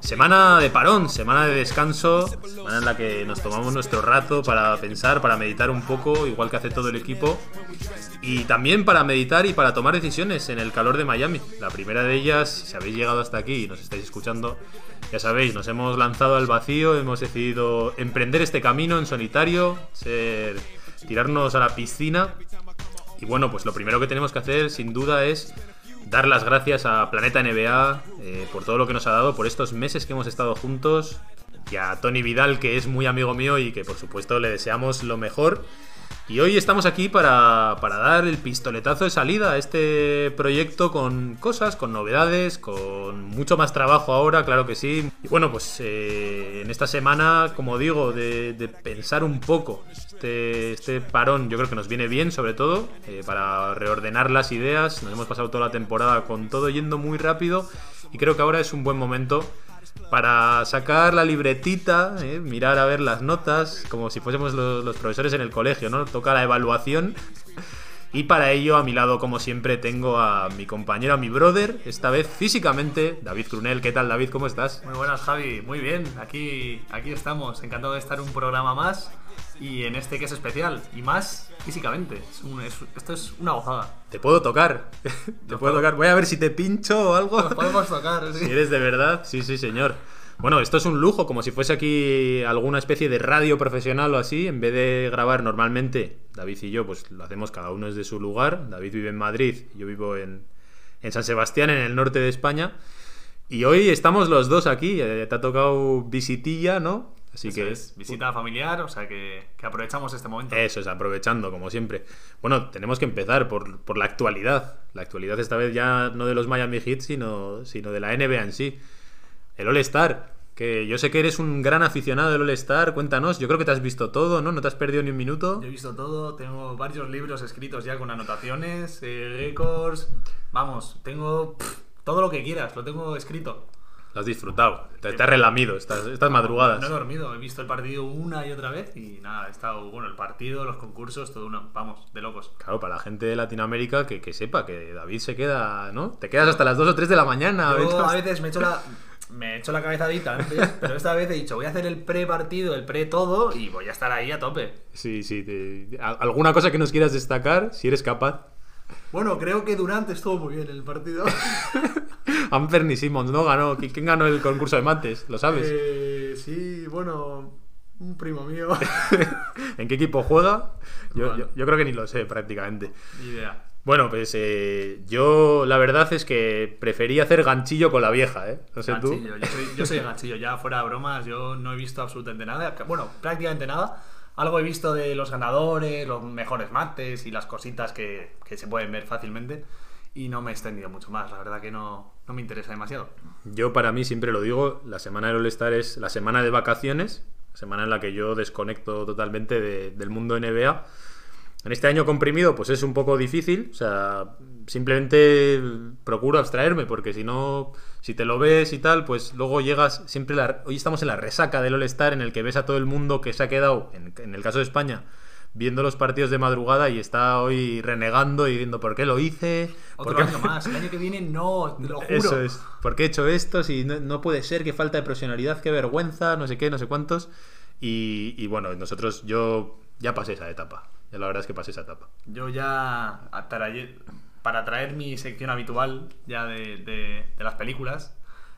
Semana de parón, semana de descanso, semana en la que nos tomamos nuestro rato para pensar, para meditar un poco, igual que hace todo el equipo, y también para meditar y para tomar decisiones en el calor de Miami. La primera de ellas, si habéis llegado hasta aquí y nos estáis escuchando, ya sabéis, nos hemos lanzado al vacío, hemos decidido emprender este camino en solitario, ser, tirarnos a la piscina. Y bueno, pues lo primero que tenemos que hacer, sin duda, es dar las gracias a Planeta NBA eh, por todo lo que nos ha dado, por estos meses que hemos estado juntos, y a Tony Vidal, que es muy amigo mío y que por supuesto le deseamos lo mejor. Y hoy estamos aquí para, para dar el pistoletazo de salida a este proyecto con cosas, con novedades, con mucho más trabajo ahora, claro que sí. Y bueno, pues eh, en esta semana, como digo, de, pensar un poco este, este parón, yo creo que nos viene bien, sobre todo, eh, para reordenar las ideas. Nos hemos pasado toda la temporada con todo yendo muy rápido y creo que ahora es un buen momento para sacar la libretita, eh, mirar a ver las notas, como si fuésemos los, los, profesores en el colegio, ¿no? Toca la evaluación. Y para ello, a mi lado, como siempre, tengo a mi compañero, a mi brother, esta vez físicamente, David Crunel. ¿Qué tal, David? ¿Cómo estás? Muy buenas, Javi. Muy bien. Aquí, aquí estamos. Encantado de estar en un programa más. Y en este que es especial. Y más físicamente. Es un, es, esto es una gozada. Te puedo tocar. te puedo tocar. Voy a ver si te pincho o algo. Nos podemos tocar, sí. Si eres de verdad. Sí, sí, señor. Bueno, esto es un lujo, como si fuese aquí alguna especie de radio profesional o así. En vez de grabar normalmente, David y yo, pues lo hacemos cada uno desde su lugar. David vive en Madrid, yo vivo en, en San Sebastián, en el norte de España. Y hoy estamos los dos aquí. Eh, te ha tocado visitilla, ¿no? Así Eso que es visita familiar, o sea que, que, aprovechamos este momento. Eso es, aprovechando, como siempre. Bueno, tenemos que empezar por, por, la actualidad. La actualidad esta vez ya no de los Miami Heat, sino, sino de la NBA en sí. El All-Star, que yo sé que eres un gran aficionado del All-Star, cuéntanos, yo creo que te has visto todo, ¿no? ¿No te has perdido ni un minuto? Yo he visto todo, tengo varios libros escritos ya con anotaciones, eh, récords, vamos, tengo pff, todo lo que quieras, lo tengo escrito. Lo has disfrutado, te, te has relamido estas, estas madrugadas. No he dormido, he visto el partido una y otra vez y nada, he estado, bueno, el partido, los concursos, todo uno, vamos, de locos. Claro, para la gente de Latinoamérica que, que sepa que David se queda, ¿no? Te quedas hasta las 2 o 3 de la mañana. Yo a veces me he hecho la me he hecho la cabezadita antes, pero esta vez he dicho, voy a hacer el pre-partido, el pre-todo y voy a estar ahí a tope. Sí, sí. Te... ¿Alguna cosa que nos quieras destacar, si eres capaz? Bueno, creo que Durant estuvo muy bien el partido. Anthony Simmons, ¿no? Ganó. ¿Quién ganó el concurso de mates? ¿Lo sabes? Eh, sí, bueno, un primo mío. ¿En qué equipo juega? Yo, bueno. yo, yo, creo que ni lo sé prácticamente. Ni idea. Bueno, pues eh, yo la verdad es que prefería hacer ganchillo con la vieja, ¿eh? No sé ganchillo. tú. Yo soy, yo soy ganchillo, ya fuera de bromas, yo no he visto absolutamente nada. Bueno, prácticamente nada. Algo he visto de los ganadores, los mejores mates y las cositas que, que se pueden ver fácilmente. Y no me he extendido mucho más, la verdad que no, no me interesa demasiado. Yo para mí siempre lo digo, la semana del All-Star es la semana de vacaciones, semana en la que yo desconecto totalmente de, del mundo NBA. En este año comprimido, pues es un poco difícil. O sea, simplemente procuro abstraerme, porque si no, si te lo ves y tal, pues luego llegas siempre. La, hoy estamos en la resaca del All-Star, en el que ves a todo el mundo que se ha quedado, en, en, el caso de España, viendo los partidos de madrugada y está hoy renegando y diciendo por qué lo hice. Otro ¿por qué... año más, el año que viene no, te lo juro. Eso es. ¿Por qué he hecho esto? Si no, no puede ser, qué falta de profesionalidad, qué vergüenza, no sé qué, no sé cuántos. Y, y bueno, nosotros, yo ya pasé esa etapa. Ya la verdad es que pasé esa etapa. Yo ya, para traer mi sección habitual ya de, de, de, las películas,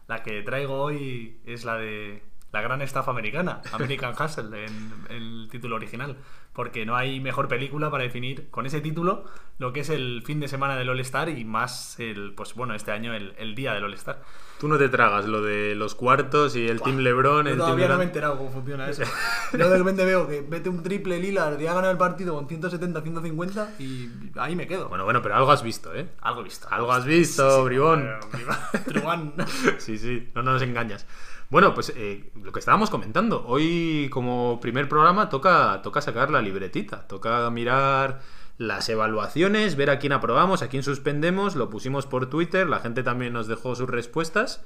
la que traigo hoy es la de la gran estafa americana, American Hustle, en, en, el título original. Porque no hay mejor película para definir con ese título lo que es el fin de semana del All-Star y más el, pues bueno, este año el, el día del All-Star. Tú no te tragas lo de los cuartos y el Buah, Team LeBron. El todavía team no me he enterado cómo funciona eso. Yo de repente veo que mete un triple Lillard y ha ganado el partido con 170, 150 y ahí me quedo. Bueno, bueno, pero algo has visto, ¿eh? Algo he visto. Algo has visto, sí, sí, bribón. Sí, sí, no, no nos engañas. Bueno, pues eh, lo que estábamos comentando, hoy como primer programa toca, toca sacar la libretita, toca mirar las evaluaciones, ver a quién aprobamos, a quién suspendemos, lo pusimos por Twitter, la gente también nos dejó sus respuestas.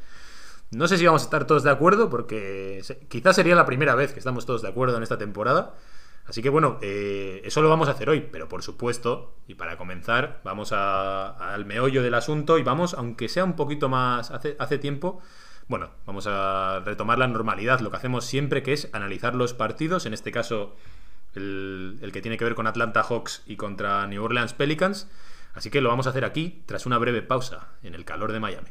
No sé si vamos a estar todos de acuerdo, porque quizás sería la primera vez que estamos todos de acuerdo en esta temporada. Así que bueno, eh, eso lo vamos a hacer hoy, pero por supuesto, y para comenzar, vamos a- al meollo del asunto y vamos, aunque sea un poquito más hace tiempo, bueno, vamos a retomar la normalidad, lo que hacemos siempre, que es analizar los partidos, en este caso el, el que tiene que ver con Atlanta Hawks y contra New Orleans Pelicans. Así que lo vamos a hacer aquí, tras una breve pausa, en el calor de Miami.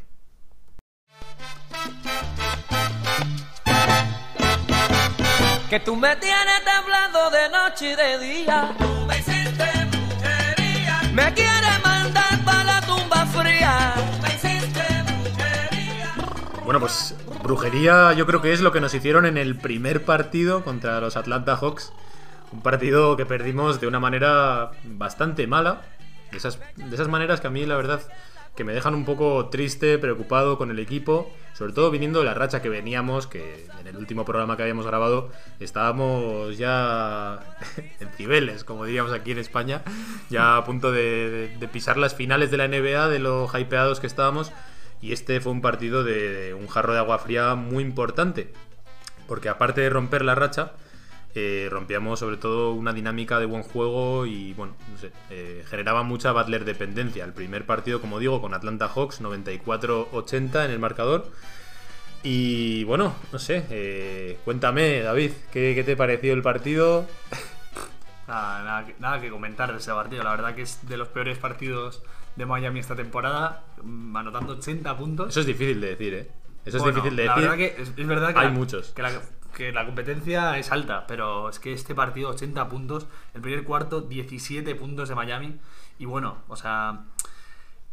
Que tú me tienes temblando de noche y de día. Tú me hiciste brujería. Me quieres mandar para la tumba fría. Tú me hiciste brujería. Bueno, pues brujería yo creo que es lo que nos hicieron en el primer partido contra los Atlanta Hawks. Un partido que perdimos de una manera bastante mala. De esas, de esas maneras que a mí la verdad que me dejan un poco triste, preocupado con el equipo. Sobre todo viniendo de la racha que veníamos, que en el último programa que habíamos grabado estábamos ya en cibeles, como diríamos aquí en España. Ya a punto de, pisar las finales de la NBA, de lo hypeados que estábamos. Y este fue un partido de un jarro de agua fría muy importante. Porque aparte de romper la racha, eh, rompíamos sobre todo una dinámica de buen juego y, bueno, no sé, eh, generaba mucha Butler dependencia. El primer partido, como digo, con Atlanta Hawks, 94-80 en el marcador. Y bueno, no sé, eh, cuéntame, David, ¿qué, qué te pareció el partido? Nada, nada, que- nada que comentar de ese partido. La verdad que es de los peores partidos de Miami esta temporada, mm, anotando 80 puntos. Eso es difícil de decir, ¿eh? Eso es difícil de la decir. verdad que es, es verdad que Hay la, muchos. Que la, que la competencia es alta, pero es que este partido 80 puntos, el primer cuarto 17 puntos de Miami y bueno, o sea,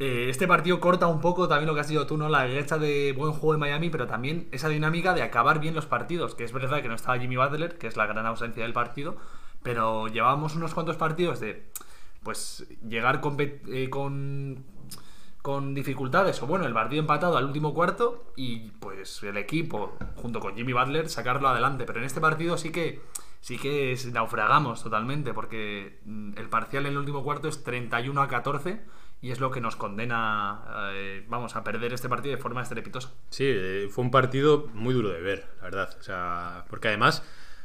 eh, este partido corta un poco también lo que has dicho tú, ¿no? La derecha de buen juego de Miami, pero también esa dinámica de acabar bien los partidos, que es verdad que no estaba Jimmy Butler, que es la gran ausencia del partido, pero llevábamos unos cuantos partidos de pues llegar eh, con con dificultades o bueno, el partido empatado al último cuarto y pues el equipo junto con Jimmy Butler sacarlo adelante, pero en este partido sí que sí que es- naufragamos totalmente porque mm, el parcial en el último cuarto es 31 a 14 y es lo que nos condena eh, vamos a perder este partido de forma estrepitosa. Sí, eh, fue un partido muy duro de ver, la verdad. O sea, porque además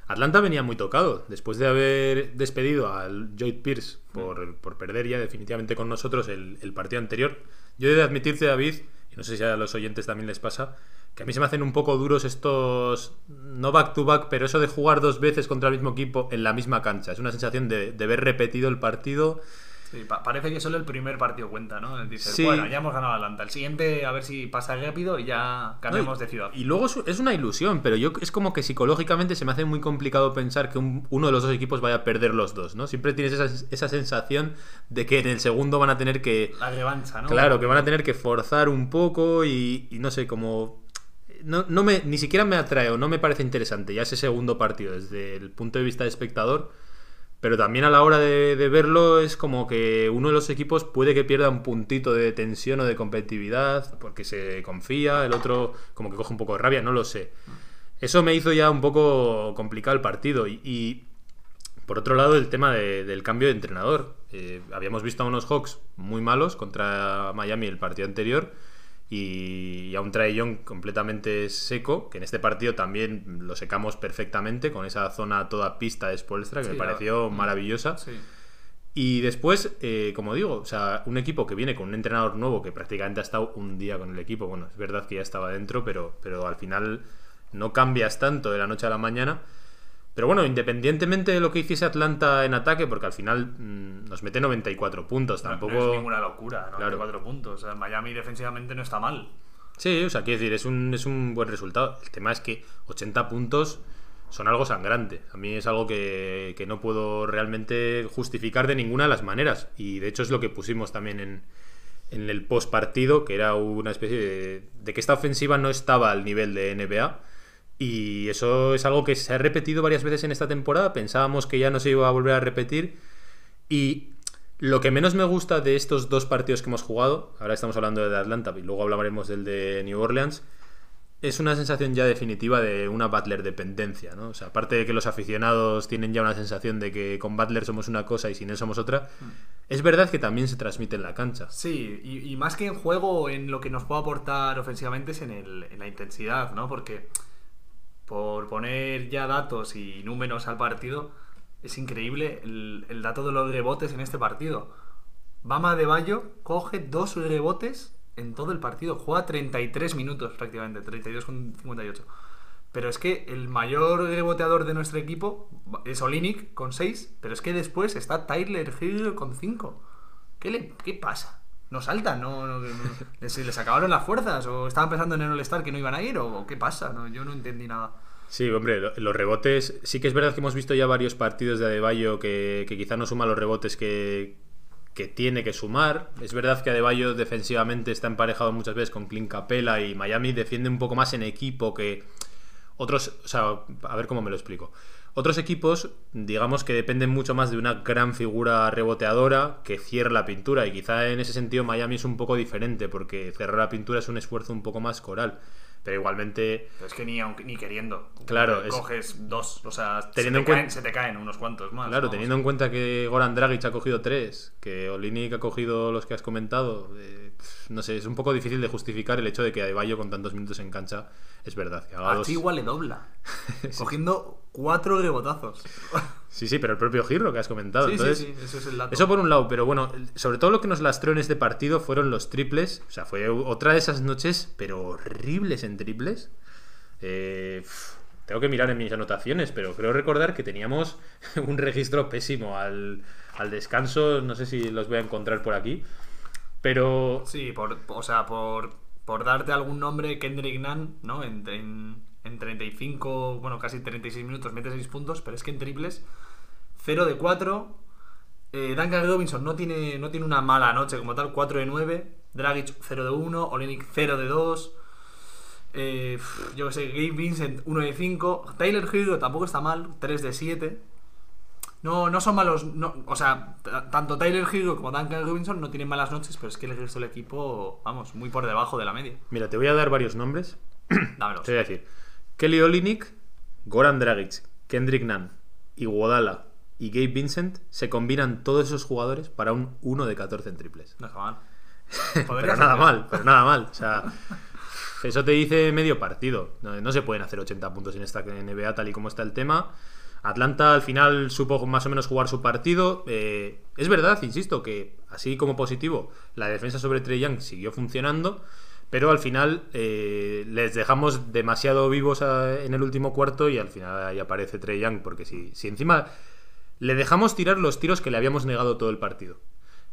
Atlanta venía muy tocado. Después de haber despedido al Lloyd Pierce por, por perder ya definitivamente con nosotros el, el partido anterior, yo he de admitirte, David, y no sé si a los oyentes también les pasa, que a mí se me hacen un poco duros estos, no back to back, pero eso de jugar dos veces contra el mismo equipo en la misma cancha. Es una sensación de, de ver repetido el partido. Sí, pa- parece que solo el primer partido cuenta, ¿no? Dices, Sí. bueno, ya hemos ganado a Atlanta. El siguiente a ver si pasa rápido y ya cambiamos No, de ciudad. Y luego es- es una ilusión, pero yo es como que psicológicamente se me hace muy complicado pensar que un- uno de los dos equipos vaya a perder los dos, ¿no? Siempre tienes esa, esa sensación de que en el segundo van a tener que... La revancha, ¿no? Claro, que van a tener que forzar un poco y, y no sé, como... No, no me, ni siquiera me atrae o no me parece interesante ya ese segundo partido desde el punto de vista de espectador. Pero también a la hora de, verlo es como que uno de los equipos puede que pierda un puntito de tensión o de competitividad porque se confía, el otro como que coge un poco de rabia, no lo sé. Eso me hizo ya un poco complicado el partido. Y, por otro lado, el tema de- del cambio de entrenador. Eh, habíamos visto a unos Hawks muy malos contra Miami el partido anterior y, y a un Trae completamente seco, que en este partido también lo secamos perfectamente con esa zona toda pista de Spolstra que Sí, me la- pareció maravillosa. Sí. Y después, eh, como digo, o sea, un equipo que viene con un entrenador nuevo que prácticamente ha estado un día con el equipo. Bueno, es verdad que ya estaba dentro, pero, pero al final no cambias tanto de la noche a la mañana. Pero bueno, independientemente de lo que hiciese Atlanta en ataque, porque al final mm, nos mete 94 puntos, tampoco... No, es ninguna locura, ¿no? Claro. cuatro puntos. O sea, Miami defensivamente no está mal. Sí, o sea, quiero decir, es un, es un buen resultado. El tema es que 80 puntos son algo sangrante. A mí es algo que, que no puedo realmente justificar de ninguna de las maneras. Y de hecho es lo que pusimos también en, en el post partido, que era una especie de, de que esta ofensiva no estaba al nivel de NBA. Y eso es algo que se ha repetido varias veces en esta temporada. Pensábamos que ya no se iba a volver a repetir. Y lo que menos me gusta de estos dos partidos que hemos jugado, ahora estamos hablando de Atlanta y luego hablaremos del de New Orleans, es una sensación ya definitiva de una Butler dependencia, ¿no? O sea, aparte de que los aficionados tienen ya una sensación de que con Butler somos una cosa y sin él somos otra, es verdad que también se transmite en la cancha. Sí, y, y más que en juego, en lo que nos puede aportar ofensivamente es en, el, en la intensidad, ¿no? Porque por poner ya datos y números al partido, es increíble el, dato de los rebotes en este partido. Bama de Bayo coge dos rebotes en todo el partido. Juega 33 minutos prácticamente, 32 con 58. Pero es que el mayor reboteador de nuestro equipo es Olinick con 6, pero es que después está Tyler Hill con 5. ¿Qué, ¿Qué pasa? ¿No saltan? ¿No, no, no- les, acabaron las fuerzas? ¿O estaban pensando en el All-Star que no iban a ir? ¿O qué pasa? No, yo no entendí nada. Sí, hombre, lo- los rebotes. Sí que es verdad que hemos visto ya varios partidos de Adebayo que, que quizá no suma los rebotes que, que tiene que sumar. Es verdad que Adebayo defensivamente está emparejado muchas veces con Clint Capela y Miami defiende un poco más en equipo que otros. O sea, a ver cómo me lo explico. Otros equipos, digamos que dependen mucho más de una gran figura reboteadora que cierra la pintura. Y quizá en ese sentido Miami es un poco diferente, porque cerrar la pintura es un esfuerzo un poco más coral. Pero igualmente Pero es que ni, aunque- ni queriendo. Claro, es- Coges dos, o sea, Teniendo se, en te cuen- caen, se te caen unos cuantos más. Claro, vamos. teniendo en cuenta que Goran Dragic ha cogido tres, que Olinik ha cogido los que has comentado, eh, no sé, es un poco difícil de justificar el hecho de que Adebayo con tantos minutos en cancha es verdad que haga A dos- Chihuahua le dobla. Cogiendo cuatro rebotazos. Sí, sí, pero el propio Girro que has comentado. sí, Entonces, sí, sí, eso es el dato. Eso por un lado, pero bueno, sobre todo lo que nos lastró en este partido fueron los triples. O sea, fue otra de esas noches, pero horribles en triples. Eh, tengo que mirar en mis anotaciones, pero creo recordar que teníamos un registro pésimo al, al descanso. No sé si los voy a encontrar por aquí. Pero Sí, por, o sea, por, por darte algún nombre, Kendrick Nunn, ¿no? En, en, en 35, bueno, casi 36 minutos mete 6 puntos, pero es que en triples, 0 de 4. Eh, Duncan Robinson no tiene, no tiene una mala noche como tal, 4 de 9. Dragic 0 de 1, Olenek 0 de 2. Eh, yo que sé, Gabe Vincent 1 de 5. Tyler Hero tampoco está mal, 3 de 7. No, no son malos. No, o sea, tanto Tyler Hero como Duncan Robinson no tienen malas noches, pero es que el resto del equipo, vamos, muy por debajo de la media. mira, te voy a dar varios nombres. Dámelos. Te voy a decir: Kelly Olinik, Goran Dragic, Kendrick Nunn, Iguodala y Gabe Vincent se combinan todos esos jugadores para un 1 de 14 en triples. No está mal. Pero nada ser. mal, pero nada mal. O sea, eso te dice medio partido. No, no se pueden hacer 80 puntos en esta NBA tal y como está el tema. Atlanta al final supo más o menos jugar su partido. Eh, es verdad, insisto, que así como positivo, la defensa sobre Trey Young siguió funcionando. Pero al final eh, les dejamos demasiado vivos en el último cuarto y al final ahí aparece Trey Young. Porque si, si encima le dejamos tirar los tiros que le habíamos negado todo el partido.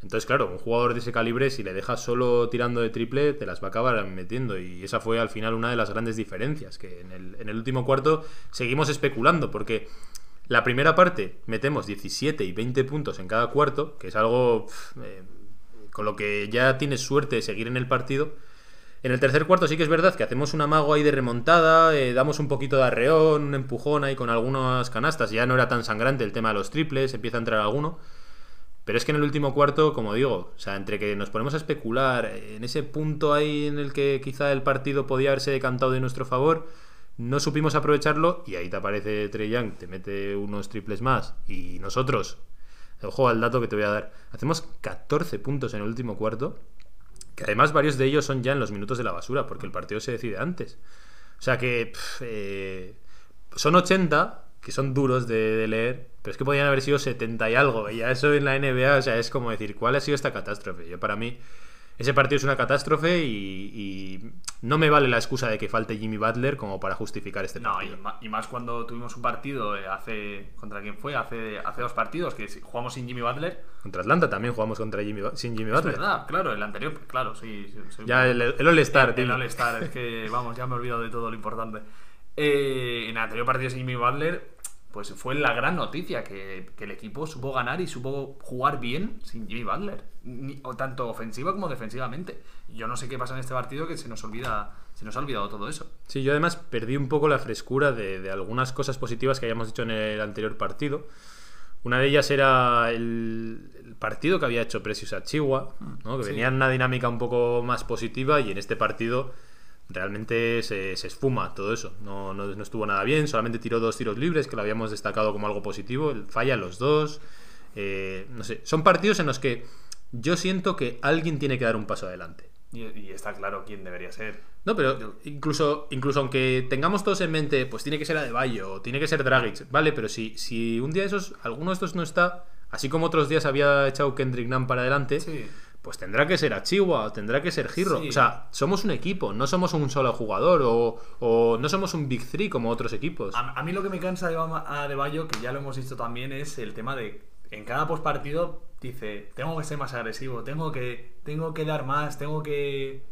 Entonces, claro, un jugador de ese calibre, si le dejas solo tirando de triple, te las va a acabar metiendo. Y esa fue al final una de las grandes diferencias, que en el, en el último cuarto seguimos especulando, porque la primera parte metemos 17 y 20 puntos en cada cuarto, que es algo eh, con lo que ya tienes suerte de seguir en el partido. En el tercer cuarto sí que es verdad que hacemos un amago ahí de remontada, eh, damos un poquito de arreón, un empujón ahí con algunas canastas, ya no era tan sangrante el tema de los triples, empieza a entrar alguno. Pero es que en el último cuarto, como digo, o sea, entre que nos ponemos a especular, eh, en ese punto ahí en el que quizá el partido podía haberse decantado de nuestro favor, no supimos aprovecharlo y ahí te aparece Trey Young, te mete unos triples más. Y nosotros, ojo al dato que te voy a dar, hacemos 14 puntos en el último cuarto, que además varios de ellos son ya en los minutos de la basura, porque el partido se decide antes. O sea que pf, eh, son 80, que son duros de, de leer, pero es que podían haber sido 70 y algo. Y ya eso en la NBA, o sea, es como decir, ¿cuál ha sido esta catástrofe? Yo para mí, ese partido es una catástrofe y, y no me vale la excusa de que falte Jimmy Butler como para justificar este No, partido. ma- y más cuando tuvimos un partido eh, hace. ¿Contra quién fue? Hace, hace dos partidos que jugamos sin Jimmy Butler. Contra Atlanta también jugamos contra Jimmy, sin Jimmy Es Butler. verdad, claro, el anterior, claro, sí. Ya el, el All-Star, El, el. All-Star, es que, vamos, ya me he olvidado de todo lo importante. Eh, en el anterior partido sin Jimmy Butler, pues fue la gran noticia que, que el equipo supo ganar y supo jugar bien sin Jimmy Butler. Ni- o tanto ofensiva como defensivamente. Yo no sé qué pasa en este partido que se nos olvida, se nos ha olvidado todo eso. Sí, yo además perdí un poco la frescura de, de algunas cosas positivas que habíamos dicho en el anterior partido. Una de ellas era el, el partido que había hecho Precious a Chihuahua, ¿no? que sí. venía en una dinámica un poco más positiva y en este partido realmente se, se esfuma todo eso. No, no, no estuvo nada bien, solamente tiró dos tiros libres, que lo habíamos destacado como algo positivo. Falla los dos. Eh, no sé, son partidos en los que yo siento que alguien tiene que dar un paso adelante. Y, y está claro quién debería ser. No, pero incluso, incluso aunque tengamos todos en mente, pues tiene que ser Adebayo, tiene que ser Dragic, vale, pero si, si un día de esos, alguno de estos no está, así como otros días había echado Kendrick Nunn para adelante, Sí. Pues tendrá que ser Achiwa, tendrá que ser Girro. Sí. O sea, somos un equipo, no somos un solo jugador, o, o no somos un Big Three como otros equipos. A, a mí lo que me cansa de Bama- a De Bayo, que ya lo hemos visto también, es el tema de en cada postpartido dice, tengo que ser más agresivo, tengo que, tengo que dar más, tengo que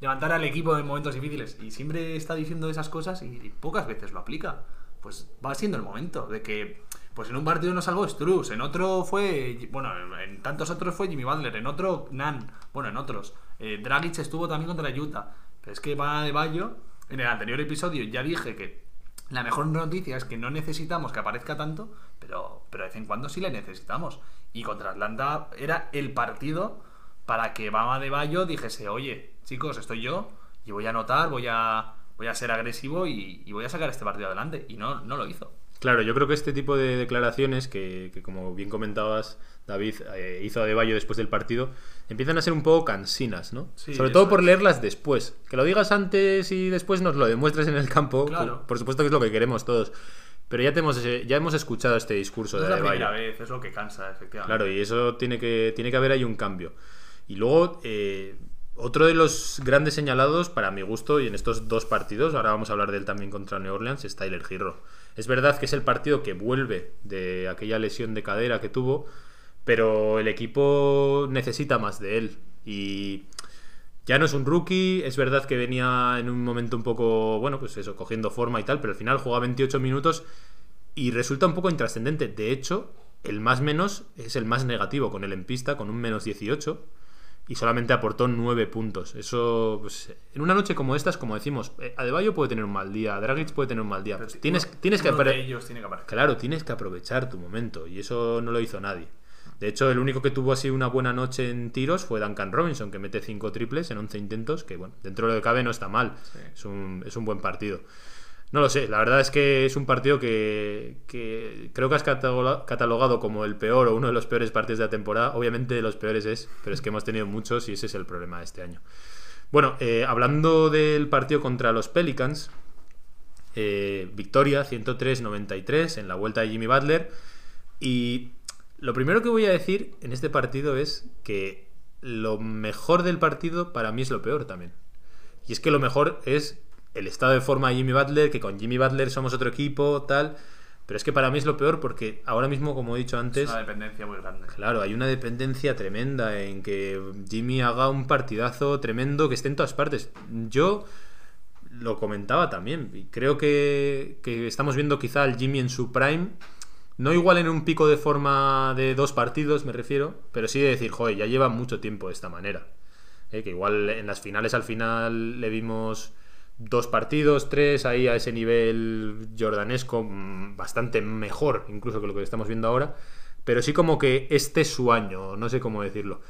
levantar al equipo en momentos difíciles. Y siempre está diciendo esas cosas y, pocas veces lo aplica. Pues va siendo el momento de que, pues en un partido no salvó Struz, en otro fue, bueno, en tantos otros fue Jimmy Butler, en otro Nan, bueno, en otros. Eh, Dragic estuvo también contra Utah. Pero es que va de Bayo, en el anterior episodio ya dije que la mejor noticia es que no necesitamos que aparezca tanto, pero, pero de vez en cuando sí le necesitamos. Y contra Atlanta era el partido para que Bama de Bayo dijese, oye, chicos, estoy yo y voy a anotar, voy a, voy a ser agresivo y, y voy a sacar este partido adelante. Y no, no lo hizo. Claro, yo creo que este tipo de declaraciones que, que como bien comentabas, David eh, hizo de Bayo después del partido, empiezan a ser un poco cansinas, ¿no? Sí, Sobre todo por es. leerlas después. Que lo digas antes y después nos lo demuestres en el campo, Claro. por, supuesto que es lo que queremos todos. Pero ya, te hemos, ya hemos escuchado este discurso No de es la primera vez, es lo que cansa, efectivamente. Claro, y eso tiene que, tiene que haber ahí un cambio. Y luego, eh, otro de los grandes señalados, para mi gusto, y en estos dos partidos, ahora vamos a hablar de él también contra New Orleans, es Tyler Hero. Es verdad que es el partido que vuelve de aquella lesión de cadera que tuvo, pero el equipo necesita más de él. Y ya no es un rookie, es verdad que venía en un momento un poco, bueno, pues eso, cogiendo forma y tal, pero al final juega 28 minutos y resulta un poco intrascendente. De hecho, el más menos es el más negativo con él en pista, con un menos 18, y solamente aportó 9 puntos. Eso, pues, en una noche como estas, como decimos, eh, Adebayo puede tener un mal día, Dragic puede tener un mal día. Pero Pues tienes, uno- tienes que uno de apare- ellos tiene que aparecer. Claro, tienes que aprovechar tu momento y eso no lo hizo nadie. De hecho, el único que tuvo así una buena noche en tiros fue Duncan Robinson, que mete 5 triples en 11 intentos, que bueno, dentro de lo que cabe no está mal. Sí. Es, un, es un buen partido. No lo sé, la verdad es que es un partido que, creo que has cataloga- catalogado como el peor o uno de los peores partidos de la temporada. Obviamente de los peores es, pero es que hemos tenido muchos y ese es el problema de este año. Bueno, eh, hablando del partido contra los Pelicans, eh, victoria 103-93 en la vuelta de Jimmy Butler. Y lo primero que voy a decir en este partido es que lo mejor del partido para mí es lo peor también. Y es que lo mejor es el estado de forma de Jimmy Butler, que con Jimmy Butler somos otro equipo, tal. Pero es que para mí es lo peor porque ahora mismo, como he dicho Es antes, una dependencia muy grande. Claro, hay una dependencia tremenda en que Jimmy haga un partidazo tremendo que esté en todas partes. Yo lo comentaba también y creo que, que estamos viendo quizá al Jimmy en su prime. No igual en un pico de forma de dos partidos, me refiero, pero sí de decir, joder, ya lleva mucho tiempo de esta manera. Eh, que igual en las finales al final le vimos dos partidos, tres, ahí a ese nivel jordanesco, mm, bastante mejor incluso que lo que estamos viendo ahora. Pero sí como que este es su año, no sé cómo decirlo.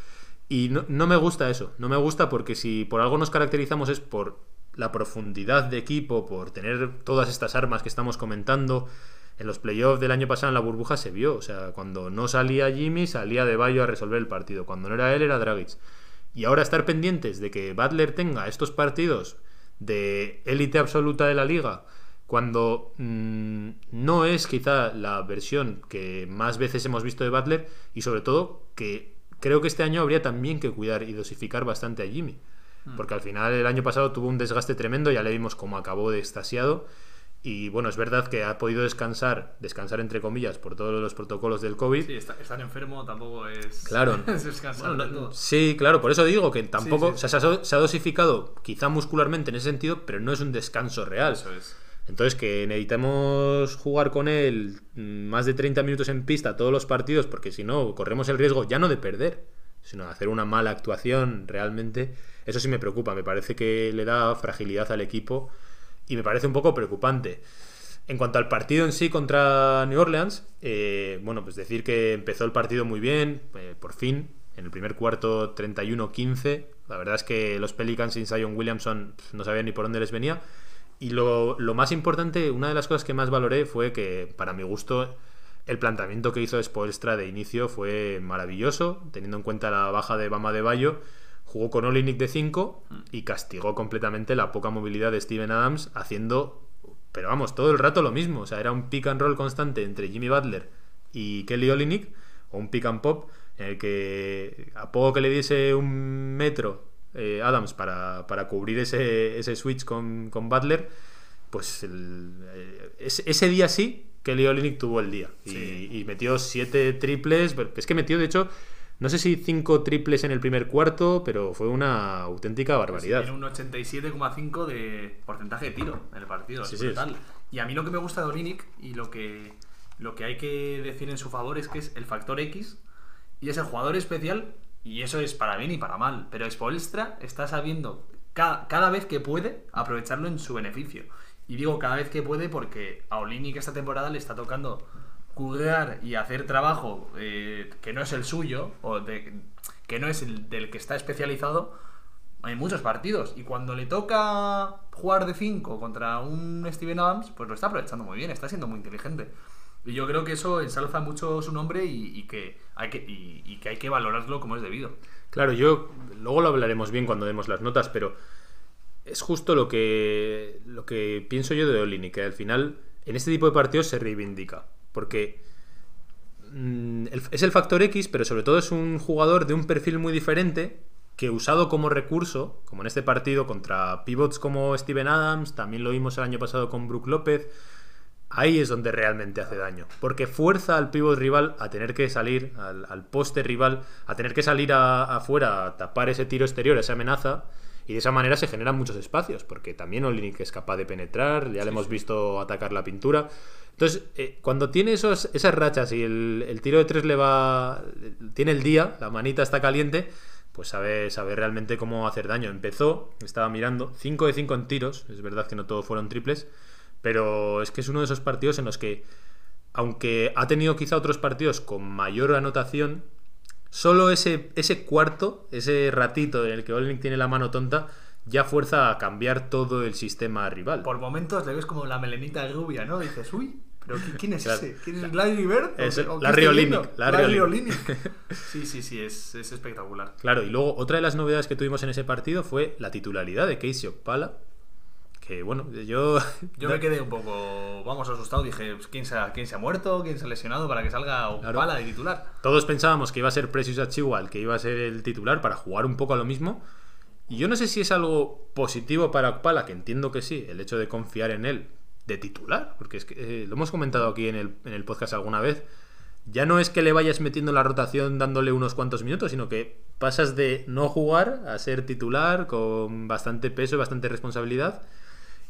Y no, no me gusta eso, no me gusta porque si por algo nos caracterizamos es por la profundidad de equipo, por tener todas estas armas que estamos comentando. En los playoffs del año pasado en la burbuja se vio, o sea, cuando no salía Jimmy, salía de Bayo a resolver el partido. Cuando no era él, era Dragic. Y ahora estar pendientes de que Butler tenga estos partidos de élite absoluta de la liga, cuando mm, no es quizá la versión que más veces hemos visto de Butler, y sobre todo que creo que este año habría también que cuidar y dosificar bastante a Jimmy. Porque al final el año pasado tuvo un desgaste tremendo, ya le vimos cómo acabó de extasiado. Y bueno, es verdad que ha podido descansar, descansar entre comillas, por todos los protocolos del COVID. Sí, está- estar enfermo tampoco es. Claro. es descansar Bueno, de no- todo. sí, claro, por eso digo que tampoco. Sí, sí. o sea, se, ha, se ha dosificado quizá muscularmente en ese sentido, pero no es un descanso real. Eso es. Entonces, que necesitamos jugar con él más de 30 minutos en pista todos los partidos, porque si no, corremos el riesgo ya no de perder, sino de hacer una mala actuación realmente. Eso sí me preocupa, me parece que le da fragilidad al equipo y me parece un poco preocupante. En cuanto al partido en sí contra New Orleans, eh, bueno, pues decir que empezó el partido muy bien, eh, por fin, en el primer cuarto 31-15, La verdad es que los Pelicans sin Zion Williamson no sabían ni por dónde les venía. Y lo, lo, más importante, una de las cosas que más valoré fue que, para mi gusto, el planteamiento que hizo Spoelstra de inicio fue maravilloso, teniendo en cuenta la baja de Bama de Bayo. Jugó con Olinik de 5 y castigó completamente la poca movilidad de Steven Adams, haciendo, pero vamos, todo el rato lo mismo. O sea, era un pick and roll constante entre Jimmy Butler y Kelly Olinik, o un pick and pop, en el que a poco que le diese un metro eh, Adams para, para, cubrir ese, ese switch con, con Butler, pues el, eh, ese día sí, Kelly Olynyk tuvo el día. Sí. Y, y, metió siete triples. Es que metió, de hecho, no sé si cinco triples en el primer cuarto, pero fue una auténtica barbaridad. Tiene un 87,5 de porcentaje de tiro en el partido. Sí, es brutal. Y a mí lo que me gusta de Olynyk y lo que, lo que hay que decir en su favor es que es el factor X y es el jugador especial y eso es para bien y para mal. Pero Spolstra está sabiendo cada, cada, vez que puede aprovecharlo en su beneficio. Y digo cada vez que puede porque a Olini que esta temporada le está tocando cuidar y hacer trabajo eh, que no es el suyo o de, que no es el del que está especializado en muchos partidos. Y cuando le toca jugar de 5 contra un Steven Adams, pues lo está aprovechando muy bien, está siendo muy inteligente. Y yo creo que eso ensalza mucho su nombre y, y que, hay que, y, y, que hay que valorarlo como es debido. Claro, yo luego lo hablaremos bien cuando demos las notas, pero es justo lo que, lo que pienso yo de Olini, que al final en este tipo de partidos se reivindica. Porque el, es el factor X, pero sobre todo es un jugador de un perfil muy diferente que usado como recurso, como en este partido contra pivots como Steven Adams, también lo vimos el año pasado con Brook López, ahí es donde realmente hace daño. Porque fuerza al pivot rival a tener que salir, al, poste rival, a tener que salir afuera a tapar ese tiro exterior, esa amenaza. Y de esa manera se generan muchos espacios, porque también Olinik es capaz de penetrar, ya sí, le hemos sí. visto atacar la pintura. Entonces, eh, cuando tiene esos, esas rachas y el, el, tiro de tres le va. tiene el día, la manita está caliente, pues sabe, sabe realmente cómo hacer daño. Empezó, estaba mirando, 5 de 5 en tiros, es verdad que no todos fueron triples, pero es que es uno de esos partidos en los que, aunque ha tenido quizá otros partidos con mayor anotación, solo ese, ese cuarto, ese ratito en el que Olenek tiene la mano tonta, ya fuerza a cambiar todo el sistema rival. Por momentos le ves como la melenita rubia, ¿no? Dices, uy, pero ¿quién es claro. ese? ¿Quién es Larry Bird? Es ¿O Larry Olinick. Larry sí, sí, sí, es, es, espectacular. Claro, y luego otra de las novedades que tuvimos en ese partido fue la titularidad de Casey Okpala. Que bueno, yo. Yo me quedé un poco, vamos, asustado. Dije, ¿quién se ha, quién se ha muerto? ¿Quién se ha lesionado para que salga claro. de titular? Todos pensábamos que iba a ser Precious Achiwal, que iba a ser el titular para jugar un poco a lo mismo. Y yo no sé si es algo positivo para Okpala, que entiendo que sí, el hecho de confiar en él de titular, porque es que eh, lo hemos comentado aquí en el, en el podcast alguna vez. Ya no es que le vayas metiendo la rotación dándole unos cuantos minutos, sino que pasas de no jugar a ser titular con bastante peso y bastante responsabilidad.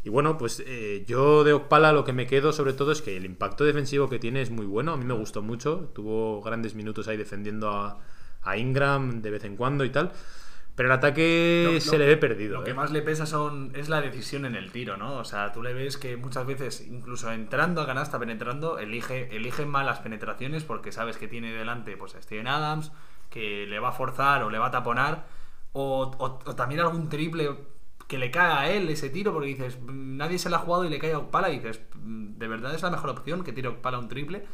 Y bueno, pues eh, yo de Okpala lo que me quedo sobre todo es que el impacto defensivo que tiene es muy bueno. A mí me gustó mucho. Tuvo grandes minutos ahí defendiendo a, a Ingram de vez en cuando y tal. Pero el ataque no, se no, le ve perdido. Lo ¿eh? que más le pesa son, es la decisión en el tiro, ¿no? O sea, tú le ves que muchas veces, incluso entrando a canasta, penetrando, elige, elige malas penetraciones porque sabes que tiene delante pues, a Steven Adams, que le va a forzar o le va a taponar. O, o, o también algún triple que le cae a él ese tiro porque dices, nadie se la ha jugado y le cae a Okpala y dices, de verdad es la mejor opción que tire Okpala un triple.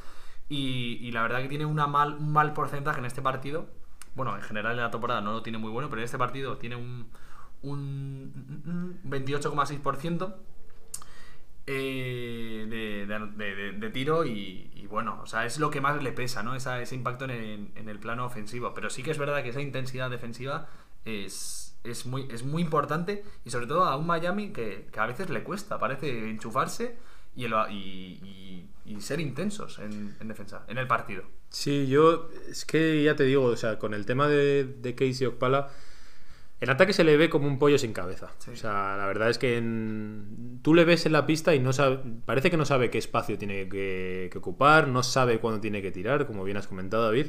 Y, y, la verdad que tiene una mal, un mal porcentaje en este partido bueno, en general en la temporada no lo tiene muy bueno, pero en este partido tiene un, un 28,6% eh, de, de, de, de, tiro y, bueno, o sea, es lo que más le pesa, ¿no? Esa, ese impacto en en el, plano ofensivo. Pero sí que es verdad que esa intensidad defensiva es, es, muy, es muy importante y sobre todo a un Miami que, que a veces le cuesta, parece enchufarse y, el, y, y, y ser intensos en, en, defensa, en el partido. Sí, yo es que ya te digo, o sea, con el tema de, de Casey Okpala, en ataque se le ve como un pollo sin cabeza. Sí. O sea, la verdad es que en... tú le ves en la pista y no sabe, parece que no sabe qué espacio tiene que, que ocupar, no sabe cuándo tiene que tirar, como bien has comentado, David.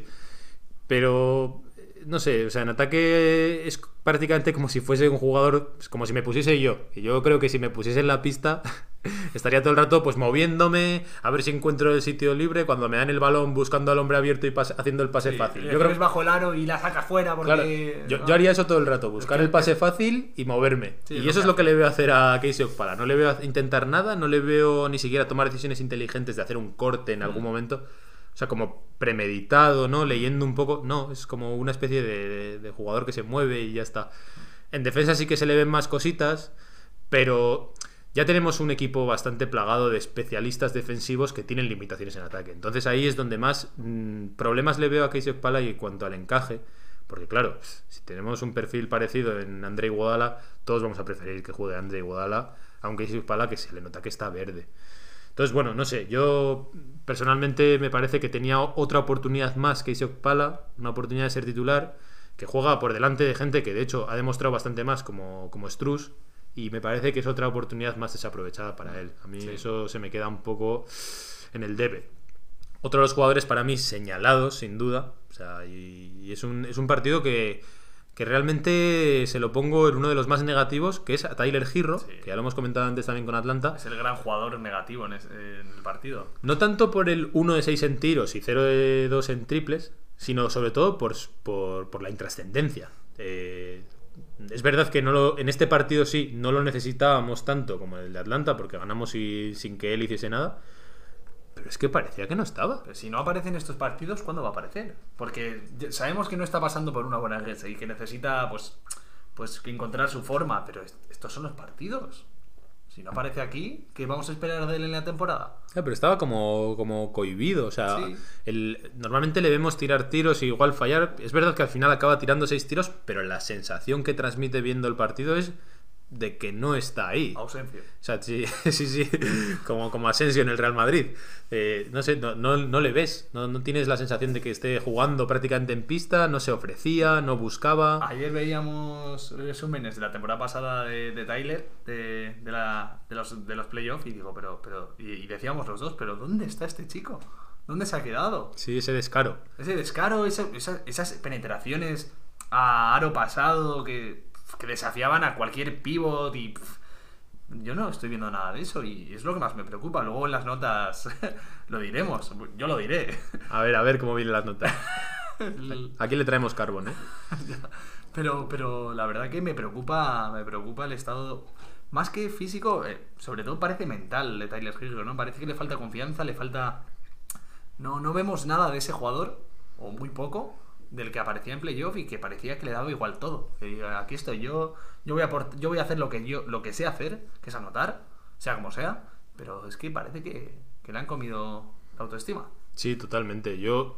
Pero no sé, o sea, en ataque es prácticamente como si fuese un jugador, pues, como si me pusiese yo. Y yo creo que si me pusiese en la pista, estaría todo el rato pues moviéndome, a ver si encuentro el sitio libre, cuando me dan el balón buscando al hombre abierto y haciendo el pase Sí, fácil. Yo creo pones bajo el aro y la sacas fuera porque... Claro, yo, yo haría eso todo el rato, buscar que- el pase fácil y moverme. Sí, y eso es que lo que le veo hacer a Casey Okpala. No le veo intentar nada, no le veo ni siquiera tomar decisiones inteligentes de hacer un corte en Mm. algún momento. O sea, como premeditado, ¿no? Leyendo un poco. No, es como una especie de, jugador que se mueve y ya está. En defensa sí que se le ven más cositas, pero ya tenemos un equipo bastante plagado de especialistas defensivos que tienen limitaciones en ataque. Entonces ahí es donde más mm, problemas le veo a Casey Okpala y en cuanto al encaje. Porque claro, si tenemos un perfil parecido en Andrei Guadala, todos vamos a preferir que juegue Andrei Guadala, aunque Casey Okpala que se le nota que está verde. Entonces, bueno, no sé, yo personalmente me parece que tenía otra oportunidad más que Casey Okpala, una oportunidad de ser titular, que juega por delante de gente que de hecho ha demostrado bastante más como, como Struz, y me parece que es otra oportunidad más desaprovechada para él. A mí eso se me queda un poco en el debe. Otro de los jugadores para mí señalados, sin duda. O sea, y, y es, un, es un partido que, que realmente se lo pongo en uno de los más negativos, que es a Tyler Girro, Sí. que ya lo hemos comentado antes también con Atlanta. Es el gran jugador negativo en, es- en el partido. No tanto por el 1 de 6 en tiros y 0 de 2 en triples, sino sobre todo por, por, por la intrascendencia. Eh, es verdad que no lo, en este partido sí no lo necesitábamos tanto como el de Atlanta, porque ganamos y, sin que él hiciese nada. Pero es que parecía que no estaba. Pero si no aparece en estos partidos, ¿cuándo va a aparecer? Porque sabemos que no está pasando por una buena racha y que necesita, pues, pues encontrar su forma. Pero est- estos son los partidos. Si no aparece aquí, ¿qué vamos a esperar de él en la temporada? Ah, pero estaba como, como cohibido. O sea, Sí. el- normalmente le vemos tirar tiros y igual fallar. Es verdad que al final acaba tirando seis tiros, pero la sensación que transmite viendo el partido es de que no está ahí. Ausencia. O sea, sí, sí, sí, como, como Asensio en el Real Madrid. Eh, no sé, no, no, no le ves, no, no tienes la sensación de que esté jugando prácticamente en pista, no se ofrecía, no buscaba. Ayer veíamos resúmenes de la temporada pasada de, de Tyler, de, de la- de los, de los playoffs, y digo, pero, pero, y, y decíamos los dos, pero ¿dónde está este chico? ¿Dónde se ha quedado? Sí, ese descaro. Ese descaro, esa- esa- esas penetraciones a aro pasado que, que desafiaban a cualquier pivot y yo no estoy viendo nada de eso y es lo que más me preocupa. Luego en las notas lo diremos, yo lo diré. A ver, a ver cómo vienen las notas. Aquí le traemos carbón, ¿eh? Pero, pero la verdad que me preocupa, me preocupa el estado más que físico, eh, sobre todo parece mental de Tyler Hero, ¿no? Parece que le falta confianza, le falta no no vemos nada de ese jugador o muy poco del que aparecía en playoff y que parecía que le daba igual todo. Aquí estoy yo, yo voy a aport- yo voy a hacer lo que yo lo que sé hacer, que es anotar, sea como sea, pero es que parece que, que le han comido la autoestima. Sí, totalmente. Yo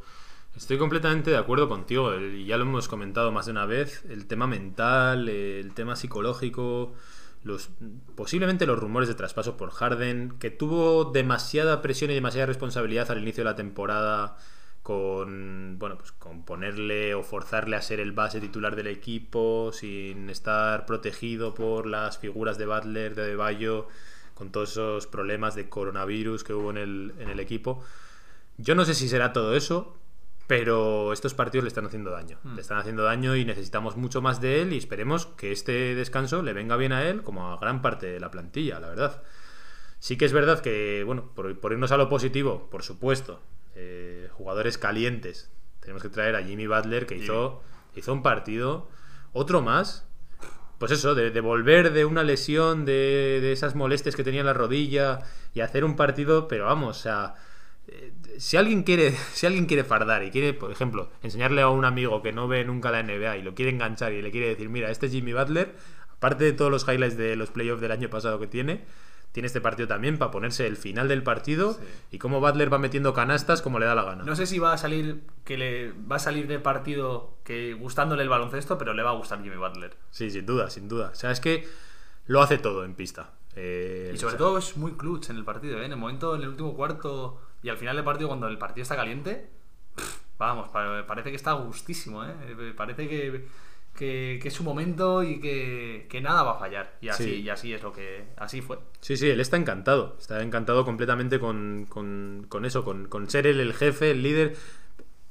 estoy completamente de acuerdo contigo. el- ya lo hemos comentado más de una vez. El tema mental, el tema psicológico, los, posiblemente los rumores de traspaso por Harden, que tuvo demasiada presión y demasiada responsabilidad al inicio de la temporada con bueno pues con ponerle o forzarle a ser el base titular del equipo sin estar protegido por las figuras de Butler, de Bayo, con todos esos problemas de coronavirus que hubo en el, en el equipo. Yo no sé si será todo eso, pero estos partidos le están haciendo daño. Le están haciendo daño y necesitamos mucho más de él y esperemos que este descanso le venga bien a él como a gran parte de la plantilla, la verdad. Sí que es verdad que, bueno, por, por irnos a lo positivo, por supuesto, eh, jugadores calientes. Tenemos que traer a Jimmy Butler que hizo, hizo un partido, otro más, pues eso, de, de volver de una lesión, de, de esas molestias que tenía en la rodilla y hacer un partido, pero vamos, o sea, eh, si alguien quiere, si alguien quiere fardar y quiere, por ejemplo, enseñarle a un amigo que no ve nunca la NBA y lo quiere enganchar y le quiere decir, mira, este es Jimmy Butler, aparte de todos los highlights de los playoffs del año pasado que tiene, tiene este partido también para ponerse el final del partido Sí. y cómo Butler va metiendo canastas como le da la gana. No sé si va a salir que le va a salir del partido que gustándole el baloncesto, pero le va a gustar Jimmy Butler. Sí, sin duda, sin duda. O sea, es que lo hace todo en pista. Eh, Y sobre o sea, todo es muy clutch en el partido, ¿eh? En el momento, en el último cuarto y al final del partido, cuando el partido está caliente, pff, vamos, pa- parece que está gustísimo, ¿eh? Eh, Parece que, que, que es su momento y que, que nada va a fallar. Y así, Sí. y así es lo que. Así fue. Sí, sí, él está encantado. Está encantado completamente con, con- con eso, con, con ser él el jefe, el líder.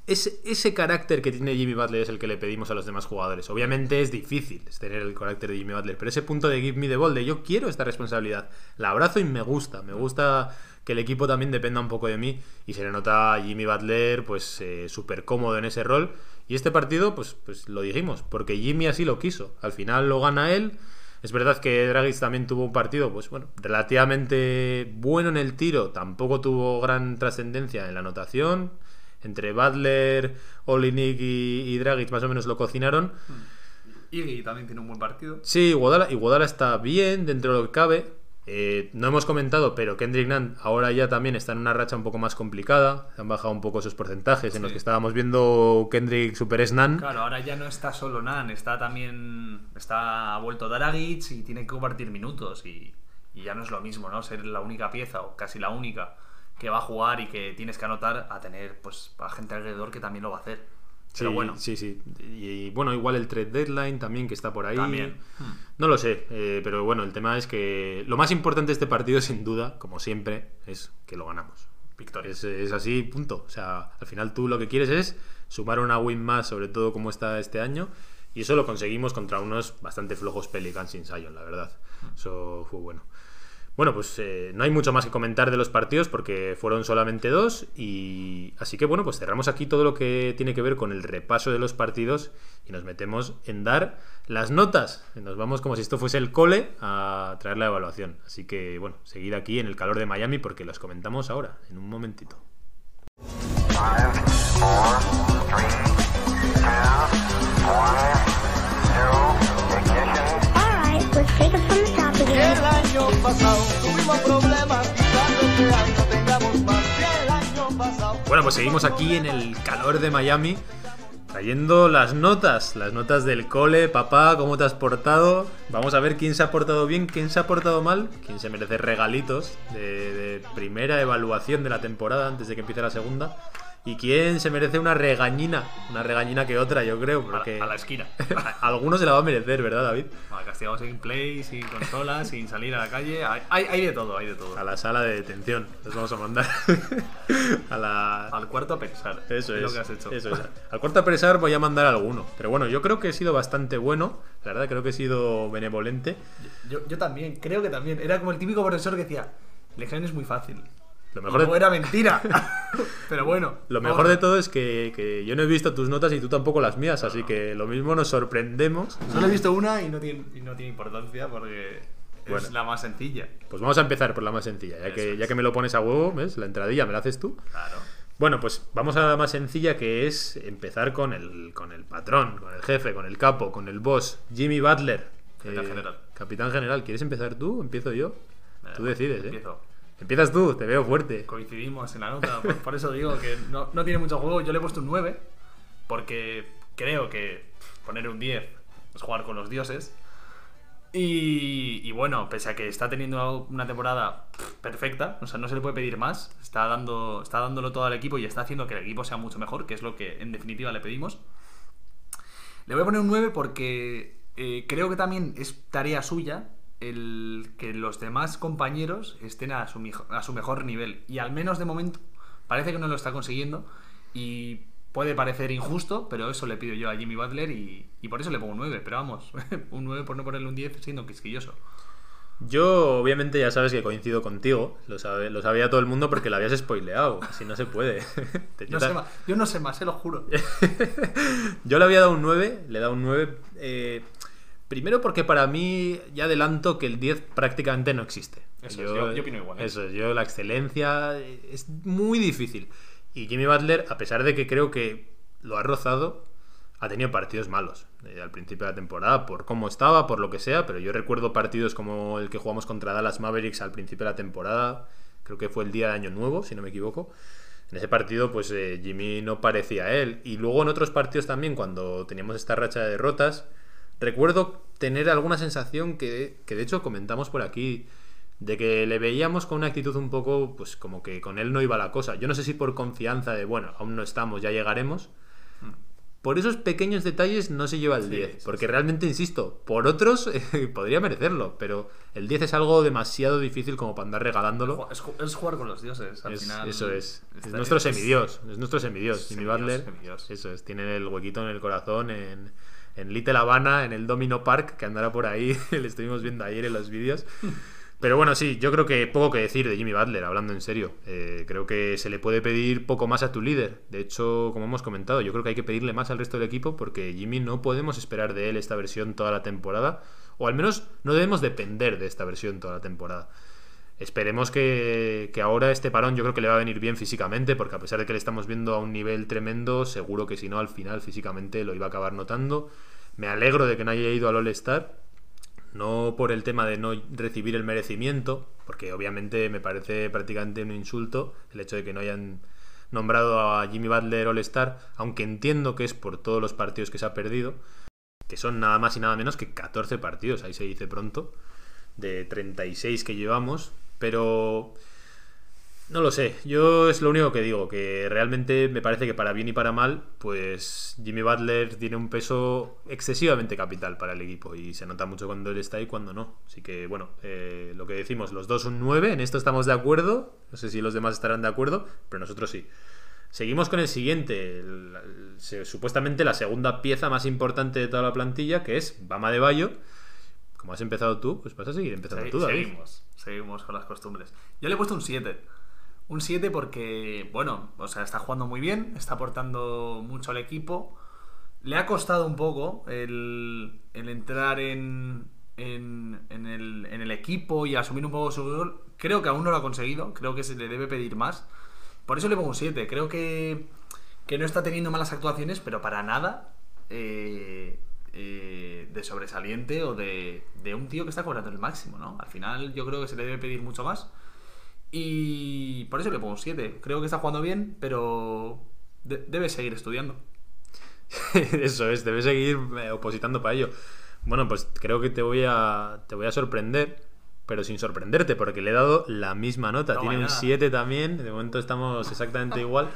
ese, ese carácter que tiene Jimmy Butler es el que le pedimos a los demás jugadores. Obviamente es difícil tener el carácter de Jimmy Butler, pero ese punto de give me the ball, de yo quiero esta responsabilidad, la abrazo y me gusta. Me gusta que el equipo también dependa un poco de mí y se le nota a Jimmy Butler pues eh, súper cómodo en ese rol. Y este partido, pues, pues lo dijimos, porque Jimmy así lo quiso. Al final lo gana él. Es verdad que Dragic también tuvo un partido, pues bueno, relativamente bueno en el tiro, tampoco tuvo gran trascendencia en la anotación entre Butler, Olinik y, y Dragic más o menos lo cocinaron. Iggy también tiene un buen partido. Sí, Iguodala, Iguodala está bien dentro de lo que cabe. Eh, no hemos comentado, pero Kendrick Nunn ahora ya también está en una racha un poco más complicada. Han bajado un poco esos porcentajes en los que estábamos viendo Kendrick Super Snan. Claro, ahora ya no está solo Nan, está también. Está vuelto Dragic y tiene que compartir minutos. Y, y ya no es lo mismo, ¿no? Ser la única pieza o casi la única que va a jugar y que tienes que anotar a tener pues a gente alrededor que también lo va a hacer. Pero sí, bueno, sí, sí. Y, y bueno, igual el trade deadline también que está por ahí. También. No lo sé, eh, pero bueno, el tema es que lo más importante de este partido, sin duda, como siempre, es que lo ganamos. victoria. Es, es así, punto. O sea, al final tú lo que quieres es sumar una win más, sobre todo como está este año. Y eso lo conseguimos contra unos bastante flojos Pelicans sin Sion, la verdad. Eso fue bueno. Bueno, pues eh, no hay mucho más que comentar de los partidos porque fueron solamente dos. Y así que bueno, pues cerramos aquí todo lo que tiene que ver con el repaso de los partidos y nos metemos en dar las notas. Nos vamos como si esto fuese el cole a traer la evaluación. Así que bueno, seguid aquí en el calor de Miami porque los comentamos ahora, en un momentito. Five, four, three, two, one, zero, Bueno, pues seguimos aquí en el calor de Miami, trayendo las notas, las notas del cole. Papá, ¿cómo te has portado? Vamos a ver quién se ha portado bien, quién se ha portado mal, quién se merece regalitos de, de primera evaluación de la temporada antes de que empiece la segunda. Y quién se merece una regañina, una regañina que otra, yo creo, A la- porque a la esquina. a alguno se la va a merecer, ¿verdad, David? Bueno, castigados sin play, sin consola, sin salir a la calle. Hay, de todo, hay de todo. A la sala de detención, les vamos a mandar a la, Al cuarto a pensar. Eso es, lo que has hecho. Eso es. Al corte a presar voy a mandar alguno. Pero bueno, yo creo que he sido bastante bueno. La verdad, creo que he sido benevolente. Yo, yo también, creo que también. Era como el típico profesor que decía, examen es muy fácil. Lo mejor, de, era mentira. Pero bueno. lo mejor de todo es que, que yo no he visto tus notas y tú tampoco las mías. Así que lo mismo nos sorprendemos. Solo he visto una y no tiene, y no tiene importancia porque Bueno. es la más sencilla. Pues vamos a empezar por la más sencilla. Ya que, es. ya que me lo pones a huevo, ¿ves? La entradilla me la haces tú. Claro. Bueno, pues vamos a la más sencilla que es empezar con el, con el patrón, con el jefe, con el capo, con el boss, Jimmy Butler. Capitán general. Capitán general. ¿Quieres empezar tú empiezo yo? Tú Eh, decides, ¿eh? Empiezo. Empiezas tú, te veo fuerte. Coincidimos en la nota, por, eso digo que no, no tiene mucho juego. Yo le he puesto un 9 porque creo que poner un 10 es jugar con los dioses. Y, y bueno, pese a que está teniendo una temporada perfecta, o sea, no se le puede pedir más, está, dando, está dándolo todo al equipo y está haciendo que el equipo sea mucho mejor, que es lo que en definitiva le pedimos. Le voy a poner un 9 porque eh, creo que también es tarea suya el que los demás compañeros estén a su, mijo- a su mejor nivel. Y al menos de momento parece que no lo está consiguiendo. Y puede parecer injusto, pero eso le pido yo a Jimmy Butler y, y por eso le pongo un 9. Pero vamos, un 9 por no ponerle un 10 siendo quisquilloso. Yo, obviamente, ya sabes que coincido contigo. Lo, sabe, lo sabía todo el mundo porque lo habías spoileado. Así no se puede. No yo sé ta- más, yo no sé más, se lo juro. Yo le había dado un 9, le he dado un 9. eh, primero porque para mí ya adelanto que el 10 prácticamente no existe. Eso es, yo- yo opino igual, ¿eh? Eso es, yo la excelencia eh, es muy difícil. Y Jimmy Butler, a pesar de que creo que lo ha rozado, ha tenido partidos malos eh, al principio de la temporada, por cómo estaba, por lo que sea, pero yo recuerdo partidos como el que jugamos contra Dallas Mavericks al principio de la temporada, creo que fue el día de Año Nuevo, si no me equivoco. En ese partido, pues eh, Jimmy no parecía él. Y luego en otros partidos también, cuando teníamos esta racha de derrotas, recuerdo tener alguna sensación que, que de hecho comentamos por aquí, de que le veíamos con una actitud un poco, pues como que con él no iba la cosa. Yo no sé si por confianza de, bueno, aún no estamos, ya llegaremos. por esos pequeños detalles no se lleva el Sí, 10. sí, porque sí. realmente, insisto, por otros eh, podría merecerlo. Pero el 10 es algo demasiado difícil como para andar regalándolo. Es, es jugar con los dioses, al Es- final. eso es. Es nuestro es- semidios. Es nuestro semidios. Jimmy Butler. semidios. Eso es. Tiene el huequito en el corazón en, en Little Havana, en el Domino Park, que andará por ahí. Le estuvimos viendo ayer en los vídeos. Pero bueno, sí, yo creo que poco que decir de Jimmy Butler, hablando en serio. Eh, creo que se le puede pedir poco más a tu líder. De hecho, como hemos comentado, yo creo que hay que pedirle más al resto del equipo porque Jimmy no podemos esperar de él esta versión toda la temporada. O al menos no debemos depender de esta versión toda la temporada. Esperemos que, que ahora este parón yo creo que le va a venir bien físicamente, porque a pesar de que le estamos viendo a un nivel tremendo, seguro que si no al final físicamente lo iba a acabar notando. Me alegro de que no haya ido al All-Star, no por el tema de no recibir el merecimiento, porque obviamente me parece prácticamente un insulto el hecho de que no hayan nombrado a Jimmy Butler All-Star, aunque entiendo que es por todos los partidos que se ha perdido, que son nada más y nada menos que 14 partidos, ahí se dice pronto, de 36 que llevamos, pero no lo sé, yo es lo único que digo, que realmente me parece que para bien y para mal, pues Jimmy Butler tiene un peso excesivamente capital para el equipo y se nota mucho cuando él está y cuando no. Así que bueno, eh, lo que decimos, los dos son 9, en esto estamos de acuerdo, no sé si los demás estarán de acuerdo, pero nosotros sí. Seguimos con el siguiente, supuestamente la segunda pieza más importante de toda la plantilla, que es Bama de Bayo. Como has empezado tú, pues vas a seguir empezando Se- tú, David. seguimos, seguimos con las costumbres. Yo le he puesto un 7. Un 7 porque, bueno, o sea, está jugando muy bien, está aportando mucho al equipo. Le ha costado un poco el, el entrar en, en, en el, en el equipo y asumir un poco su rol. Creo que aún no lo ha conseguido, creo que se le debe pedir más. Por eso le pongo un 7. Creo que, que no está teniendo malas actuaciones, pero para nada eh, eh, de sobresaliente o de, de un tío que está cobrando el máximo, ¿no? Al final yo creo que se le debe pedir mucho más. Y por eso le pongo un 7. Creo que está jugando bien, pero de- debe seguir estudiando. Eso es, debes seguir eh, opositando para ello. Bueno, pues creo que te voy a te voy a sorprender, pero sin sorprenderte, porque le he dado la misma nota. Tiene un ya. 7 también, de momento estamos exactamente igual.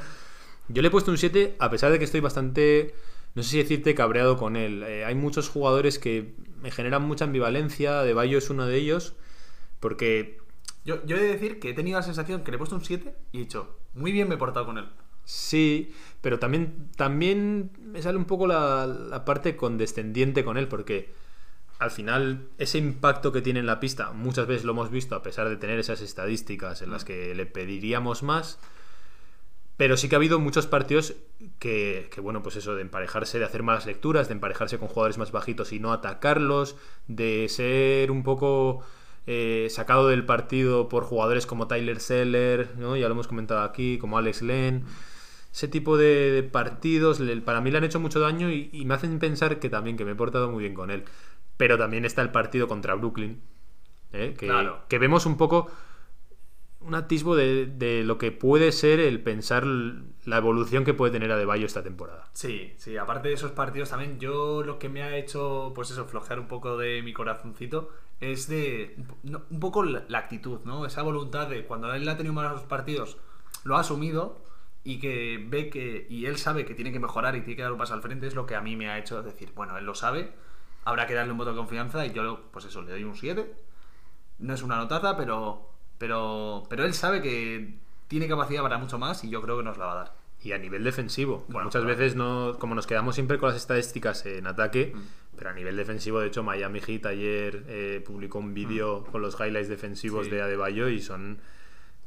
Yo le he puesto un 7 a pesar de que estoy bastante, no sé si decirte cabreado con él. Eh, hay muchos jugadores que me generan mucha ambivalencia, De Bayo es uno de ellos, porque Yo, yo he de decir que he tenido la sensación que le he puesto un 7 y he dicho, muy bien me he portado con él. Sí, pero también, también me sale un poco la, la parte condescendiente con él, porque al final ese impacto que tiene en la pista, muchas veces lo hemos visto, a pesar de tener esas estadísticas en las que le pediríamos más, pero sí que ha habido muchos partidos que, que, bueno, pues eso, de emparejarse, de hacer malas lecturas, de emparejarse con jugadores más bajitos y no atacarlos, de ser un poco eh, sacado del partido por jugadores como Tyler Seller, ¿no? ya lo hemos comentado aquí, como Alex Len. Ese tipo de, de partidos para mí le han hecho mucho daño y, y me hacen pensar que también que me he portado muy bien con él. Pero también está el partido contra Brooklyn, ¿eh? que, Claro. que vemos un poco un atisbo de, de lo que puede ser el pensar la evolución que puede tener Adebayo esta temporada. Sí, sí, aparte de esos partidos también, yo lo que me ha hecho, pues eso, flojear un poco de mi corazoncito, es de un poco la, la actitud, ¿no? Esa voluntad de cuando él ha tenido malos partidos, lo ha asumido y que ve que, y él sabe que tiene que mejorar y tiene que dar un paso al frente, es lo que a mí me ha hecho decir, bueno, él lo sabe, habrá que darle un voto de confianza y yo, pues eso, le doy un 7. No es una notaza, pero, pero, pero él sabe que tiene capacidad para mucho más y yo creo que nos la va a dar. Y a nivel defensivo, Bueno, muchas claro. veces no, como nos quedamos siempre con las estadísticas en ataque, Mm. pero a nivel defensivo, de hecho, Miami Heat ayer eh, publicó un vídeo con los highlights defensivos Mm. Sí. de Adebayo y son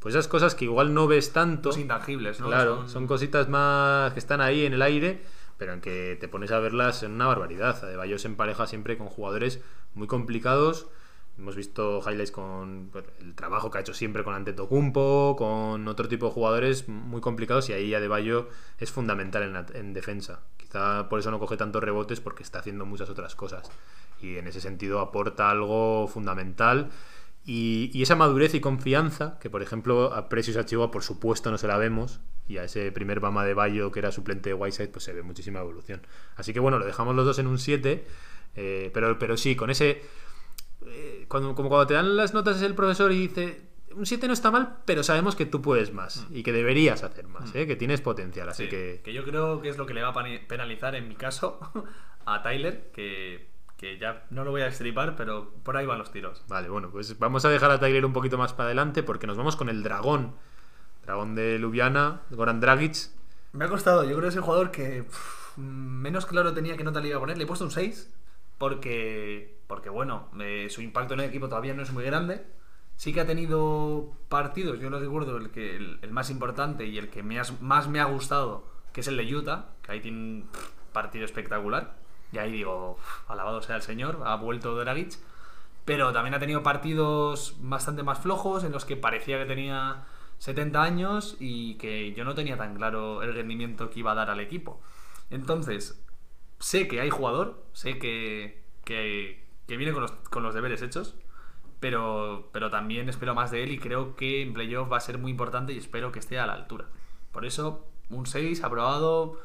pues esas cosas que igual no ves tanto. Los intangibles, ¿no? Claro, son... cositas más que están ahí en el aire, pero en que te pones a verlas en una barbaridad. Adebayo se empareja siempre con jugadores muy complicados. Hemos visto highlights con el trabajo que ha hecho siempre con Antetokounmpo, con otro tipo de jugadores muy complicados y ahí Adebayo es fundamental en, defensa. Quizá por eso no coge tantos rebotes porque está haciendo muchas otras cosas. Y en ese sentido aporta algo fundamental. Y, y esa madurez y confianza, que por ejemplo a Precious Achiuwa por supuesto no se la vemos, y a ese primer Bama de Bayo que era suplente de Whiteside, pues se ve muchísima evolución. Así que bueno, lo dejamos los dos en un 7, eh, pero, pero sí, con ese... eh, cuando, como cuando te dan las notas el profesor y dice un 7 no está mal, pero sabemos que tú puedes más y que deberías hacer más, ¿eh? que tienes potencial. Así Sí, que, que yo creo que es lo que le va a penalizar en mi caso a Tyler, que, que ya no lo voy a estripar, pero por ahí van los tiros. Vale, bueno, pues vamos a dejar a Tyler un poquito más para adelante porque nos vamos con el dragón. Dragón de Ljubljana, Goran Dragic. Me ha costado, yo creo que es el jugador que pff, menos claro tenía que nota le iba a poner. Le he puesto un 6 porque, porque bueno, eh, su impacto en el equipo todavía no es muy grande. Sí que ha tenido partidos, yo lo recuerdo, el, que, el, el más importante y el que me has- más me ha gustado, que es el de Utah, que ahí tiene un partido espectacular. Y ahí digo, alabado sea el señor, ha vuelto Dragic. Pero también ha tenido partidos bastante más flojos en los que parecía que tenía 70 años y que yo no tenía tan claro el rendimiento que iba a dar al equipo. Entonces, sé que hay jugador, sé que, que, que viene con los, con los deberes hechos, pero, pero también espero más de él y creo que en playoff va a ser muy importante y espero que esté a la altura. Por eso, un 6 aprobado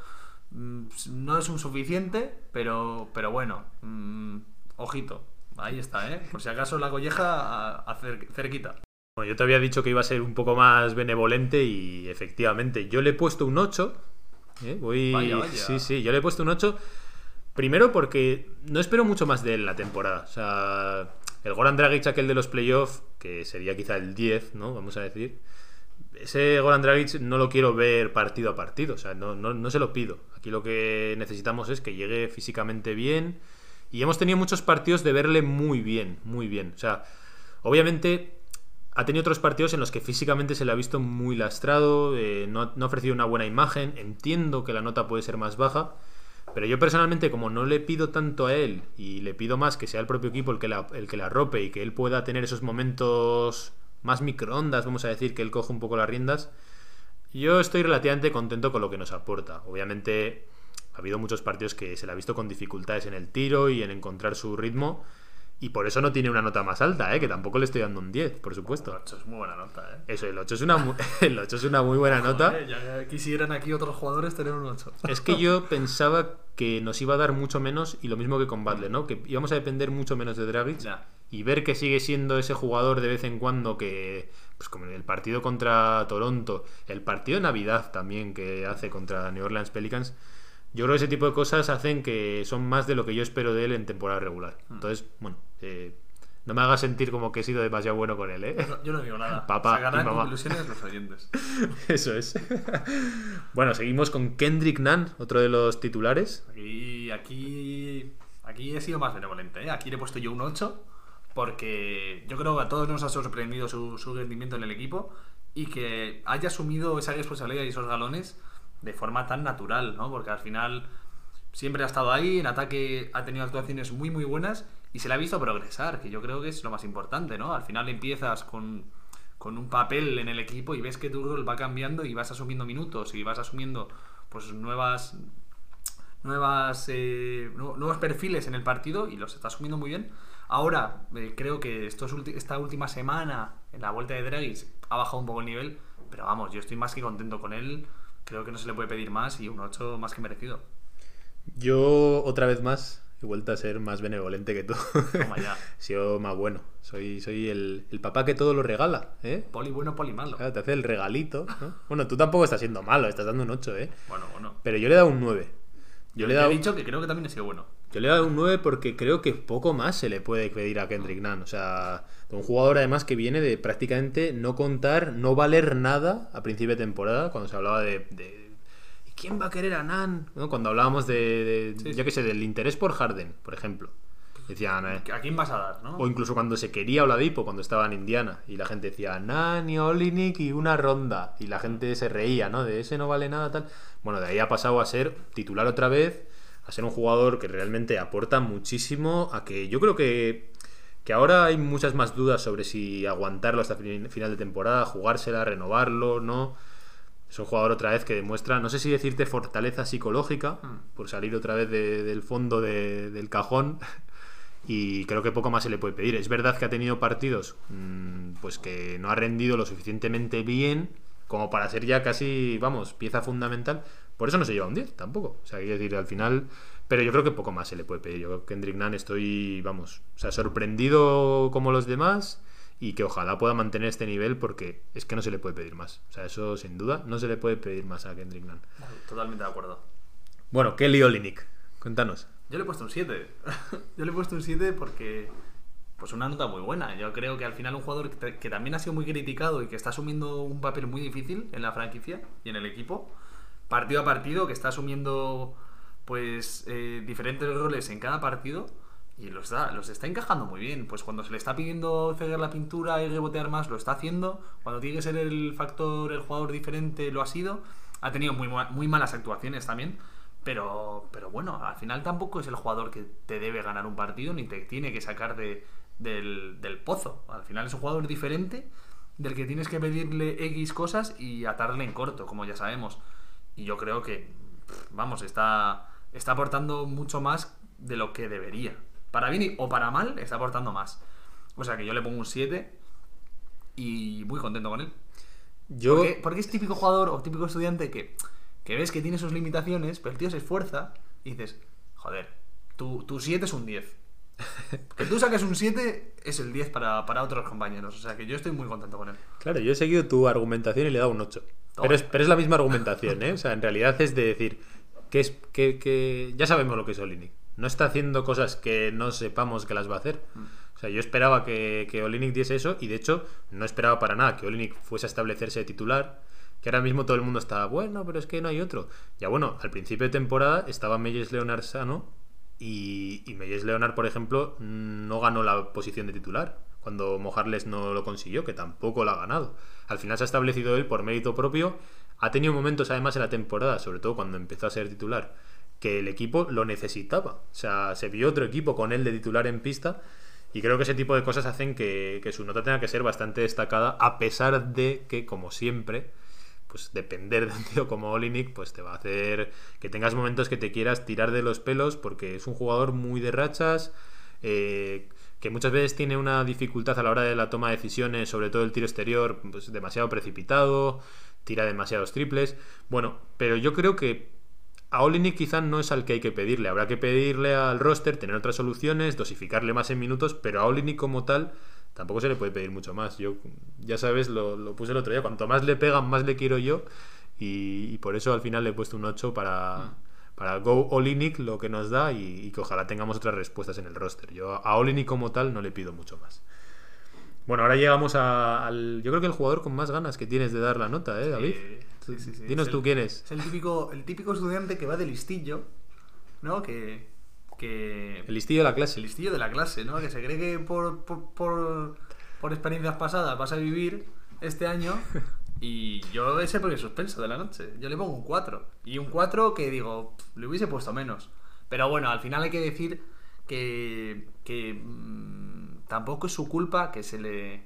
mm, no es un suficiente, pero, pero bueno, mm, ojito, ahí está, ¿eh? Por si acaso la colleja a, a cer- cerquita. Bueno, yo te había dicho que iba a ser un poco más benevolente y efectivamente, yo le he puesto un 8. ¿eh? Voy... Vaya, vaya. Sí, sí, yo le he puesto un 8. Primero porque no espero mucho más de él la temporada. O sea, el Goran Dragic, aquel de los playoffs, que sería quizá el 10, ¿no? Vamos a decir. Ese Goran Dragic no lo quiero ver partido a partido. O sea, no, no, no se lo pido. Aquí lo que necesitamos es que llegue físicamente bien. Y hemos tenido muchos partidos de verle muy bien, muy bien. O sea, obviamente ha tenido otros partidos en los que físicamente se le ha visto muy lastrado, eh, no, no ha ofrecido una buena imagen. Entiendo que la nota puede ser más baja, pero yo personalmente, como no le pido tanto a él y le pido más que sea el propio equipo el que la, el que la arrope y que él pueda tener esos momentos más microondas, vamos a decir, que él coge un poco las riendas, yo estoy relativamente contento con lo que nos aporta. Obviamente ha habido muchos partidos que se le ha visto con dificultades en el tiro y en encontrar su ritmo. Y por eso no tiene una nota más alta, ¿eh? que tampoco le estoy dando un 10, por supuesto. Eso es muy buena nota, ¿eh? Eso, el 8 es una, mu- el 8 es una muy buena nota. Ya quisieran aquí otros jugadores tener un 8. Es que yo pensaba que nos iba a dar mucho menos y lo mismo que con Butler, ¿no? Que íbamos a depender mucho menos de Dragic Ya. y ver que sigue siendo ese jugador de vez en cuando que, pues como en el partido contra Toronto, el partido de Navidad también que hace contra New Orleans Pelicans, yo creo que ese tipo de cosas hacen que son más de lo que yo espero de él en temporada regular. Entonces, bueno, eh, no me hagas sentir como que he sido demasiado bueno con él, ¿eh? No, yo no digo nada. Papá Sacarán y mamá. conclusiones los oyentes. Eso es. bueno, seguimos con Kendrick Nunn, otro de los titulares. Aquí, aquí, aquí he sido más benevolente. ¿eh? Aquí le he puesto yo un 8 porque yo creo que a todos nos ha sorprendido su, su rendimiento en el equipo y que haya asumido esa responsabilidad y esos galones de forma tan natural, ¿no? Porque al final siempre ha estado ahí, en ataque ha tenido actuaciones muy muy buenas y se le ha visto progresar, que yo creo que es lo más importante, ¿no? Al final empiezas con, con un papel en el equipo y ves que tu rol va cambiando y vas asumiendo minutos y vas asumiendo pues nuevas nuevas eh, nu- nuevos perfiles en el partido y los está asumiendo muy bien. Ahora eh, creo que estos esta última semana en la vuelta de Dragic ha bajado un poco el nivel, pero vamos, yo estoy más que contento con él. Creo que no se le puede pedir más y un 8 más que merecido. Yo, otra vez más, he vuelto a ser más benevolente que tú. Toma ya. He sido más bueno. Soy, soy el, el papá que todo lo regala, ¿eh? Poli bueno, poli malo. Claro, te hace el regalito, ¿no? Bueno, tú tampoco estás siendo malo, estás dando un 8, ¿eh? Bueno, bueno. Pero yo le he dado un 9. Yo le he dado, he dicho que creo que también he sido bueno. yo le he dado un 9 porque creo que poco más se le puede pedir a Kendrick Nunn. O sea, un jugador además que viene de prácticamente no contar, no valer nada a principio de temporada, cuando se hablaba de... de ¿y quién va a querer a Nunn? ¿No? Cuando hablábamos de, de- Sí, yo qué sé, del interés por Harden, por ejemplo. Decían... eh, ¿A quién vas a dar, no? O incluso cuando se quería Oladipo, cuando estaba en Indiana, y la gente decía, Nani, Olinik y una ronda. Y la gente se reía, ¿no? De ese no vale nada, tal. Bueno, de ahí ha pasado a ser titular otra vez, a ser un jugador que realmente aporta muchísimo, a que yo creo que, que ahora hay muchas más dudas sobre si aguantarlo hasta fin- final de temporada, jugársela, renovarlo, ¿no? Es un jugador otra vez que demuestra, no sé si decirte fortaleza psicológica, por salir otra vez de- del fondo de- del cajón, y creo que poco más se le puede pedir. Es verdad que ha tenido partidos mm, pues que no ha rendido lo suficientemente bien como para ser ya casi, vamos, pieza fundamental. Por eso no se lleva un 10 tampoco. O sea, quiero decir, al final... Pero yo creo que poco más se le puede pedir. Yo creo que Kendrick Nunn estoy, vamos, o sea, sorprendido como los demás y que ojalá pueda mantener este nivel porque es que no se le puede pedir más. O sea, eso sin duda no se le puede pedir más a Kendrick Nunn. Totalmente de acuerdo. Bueno, Kelly Olynyk, cuéntanos. Yo le he puesto un 7. Yo le he puesto un 7 porque. Pues una nota muy buena. Yo creo que al final un jugador que, que también ha sido muy criticado y que está asumiendo un papel muy difícil en la franquicia y en el equipo, partido a partido, que está asumiendo pues eh, diferentes roles en cada partido y los, da, los está encajando muy bien. Pues cuando se le está pidiendo cegar la pintura y rebotear más, lo está haciendo. Cuando tiene que ser el factor, el jugador diferente, lo ha sido. Ha tenido muy, muy malas actuaciones también. Pero, pero bueno, al final tampoco es el jugador que te debe ganar un partido ni te tiene que sacar de, del, del pozo. Al final es un jugador diferente del que tienes que pedirle X cosas y atarle en corto, como ya sabemos. Y yo creo que, vamos, está, está aportando mucho más de lo que debería. Para bien o para mal, está aportando más. O sea que yo le pongo un 7 y muy contento con él. Yo, Porque, porque es típico jugador o típico estudiante que, que ves que tiene sus limitaciones, pero el tío se esfuerza y dices, joder, tu, tu 7 es un 10. Que tú saques un 7 es el 10 para, para otros compañeros. O sea que yo estoy muy contento con él. claro, yo he seguido tu argumentación y le he dado un 8. Toma. Pero es, pero es la misma argumentación, ¿eh? O sea, en realidad es de decir que es que, que ya sabemos lo que es Olinik. No está haciendo cosas que no sepamos que las va a hacer. O sea, yo esperaba que, que Olinik diese eso y de hecho no esperaba para nada que Olinik fuese a establecerse de titular. Que ahora mismo todo el mundo está, bueno, pero es que no hay otro. Ya bueno, al principio de temporada estaba Meyers Leonard sano y, y Leonard, por ejemplo, no ganó la posición de titular cuando Mojarles no lo consiguió, que tampoco lo ha ganado. Al final se ha establecido él por mérito propio. Ha tenido momentos además en la temporada, sobre todo cuando empezó a ser titular, que el equipo lo necesitaba. O sea, se vio otro equipo con él de titular en pista. Y creo que ese tipo de cosas hacen que, que su nota tenga que ser bastante destacada, a pesar de que, como siempre, pues depender de un tío como Olinik, pues te va a hacer que tengas momentos que te quieras tirar de los pelos, porque es un jugador muy de rachas, eh, que muchas veces tiene una dificultad a la hora de la toma de decisiones, sobre todo el tiro exterior, pues demasiado precipitado, tira demasiados triples. Bueno, pero yo creo que a Olinik quizá no es al que hay que pedirle. Habrá que pedirle al roster tener otras soluciones, dosificarle más en minutos, pero a Olinik como tal tampoco se le puede pedir mucho más. Yo, ya sabes, lo, lo puse el otro día. Cuanto más le pegan, más le quiero yo. Y, y por eso al final le he puesto un 8 para, para Go Olinik, lo que nos da, y, y que ojalá tengamos otras respuestas en el roster. Yo a Olinik como tal no le pido mucho más. Bueno, ahora llegamos a- al. Yo creo que el jugador con más ganas que tienes de dar la nota, ¿eh, David? Sí, sí, sí. Dinos tú quién es. Es el típico, el típico estudiante que va de listillo, ¿no? Que. que El listillo de la clase. el listillo de la clase, ¿no? Que se cree que por, por, por, por experiencias pasadas vas a vivir este año. Y yo ese porque suspenso de la noche. Yo le pongo un 4. Y un 4 que digo, pff, le hubiese puesto menos. Pero bueno, al final hay que decir que, que mm, tampoco es su culpa que se le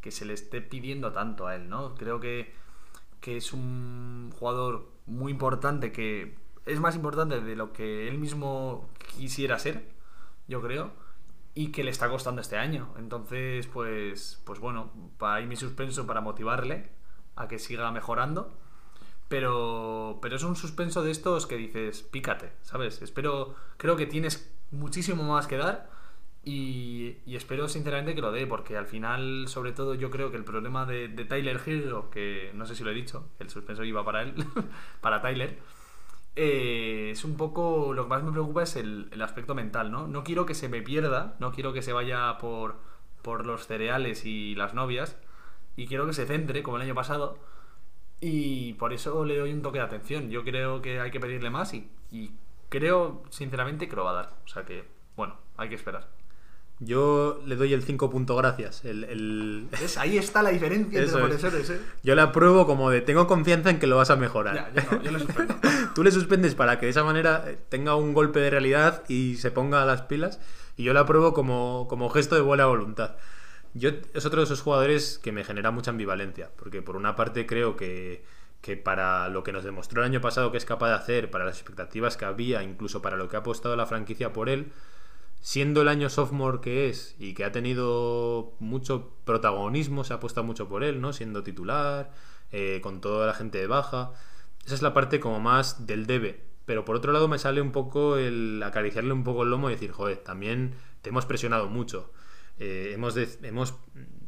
que se le esté pidiendo tanto a él, ¿no? Creo que, que es un jugador muy importante que es más importante de lo que él mismo quisiera ser, yo creo, y que le está costando este año. Entonces, pues, pues bueno, para ahí mi suspenso para motivarle a que siga mejorando. Pero, pero es un suspenso de estos que dices, pícate, ¿sabes? Espero, creo que tienes muchísimo más que dar y, espero sinceramente que lo dé, porque al final, sobre todo, yo creo que el problema de, Tyler Hero, que no sé si lo he dicho, el suspenso iba para él, para Tyler, eh, es un poco, lo que más me preocupa es el, el aspecto mental, ¿no? No quiero que se me pierda, no quiero que se vaya por, por los cereales y las novias, y quiero que se centre, como el año pasado, y por eso le doy un toque de atención. Yo creo que hay que pedirle más y creo sinceramente que lo va a dar. O sea que, bueno, hay que esperar. Yo le doy el 5 punto gracias. El, el- ¿Ves? Ahí está la diferencia entre es. profesores, ¿eh? Yo le apruebo como de tengo confianza en que lo vas a mejorar. Ya, ya no, yo lo suspendo. Tú le suspendes para que de esa manera eh, tenga un golpe de realidad y se ponga a las pilas. Y yo le apruebo como, como gesto de buena voluntad. Yo es otro de esos jugadores que me genera mucha ambivalencia. Porque por una parte creo que, que para lo que nos demostró el año pasado que es capaz de hacer, para las expectativas que había, incluso para lo que ha apostado la franquicia por él, siendo el año sophomore que es y que ha tenido mucho protagonismo, se ha apostado mucho por él, ¿no? Siendo titular, eh, con toda la gente de baja. Esa es la parte como más del debe. Pero por otro lado me sale un poco el acariciarle un poco el lomo y decir, joder, también te hemos presionado mucho. Eh, hemos, de- hemos,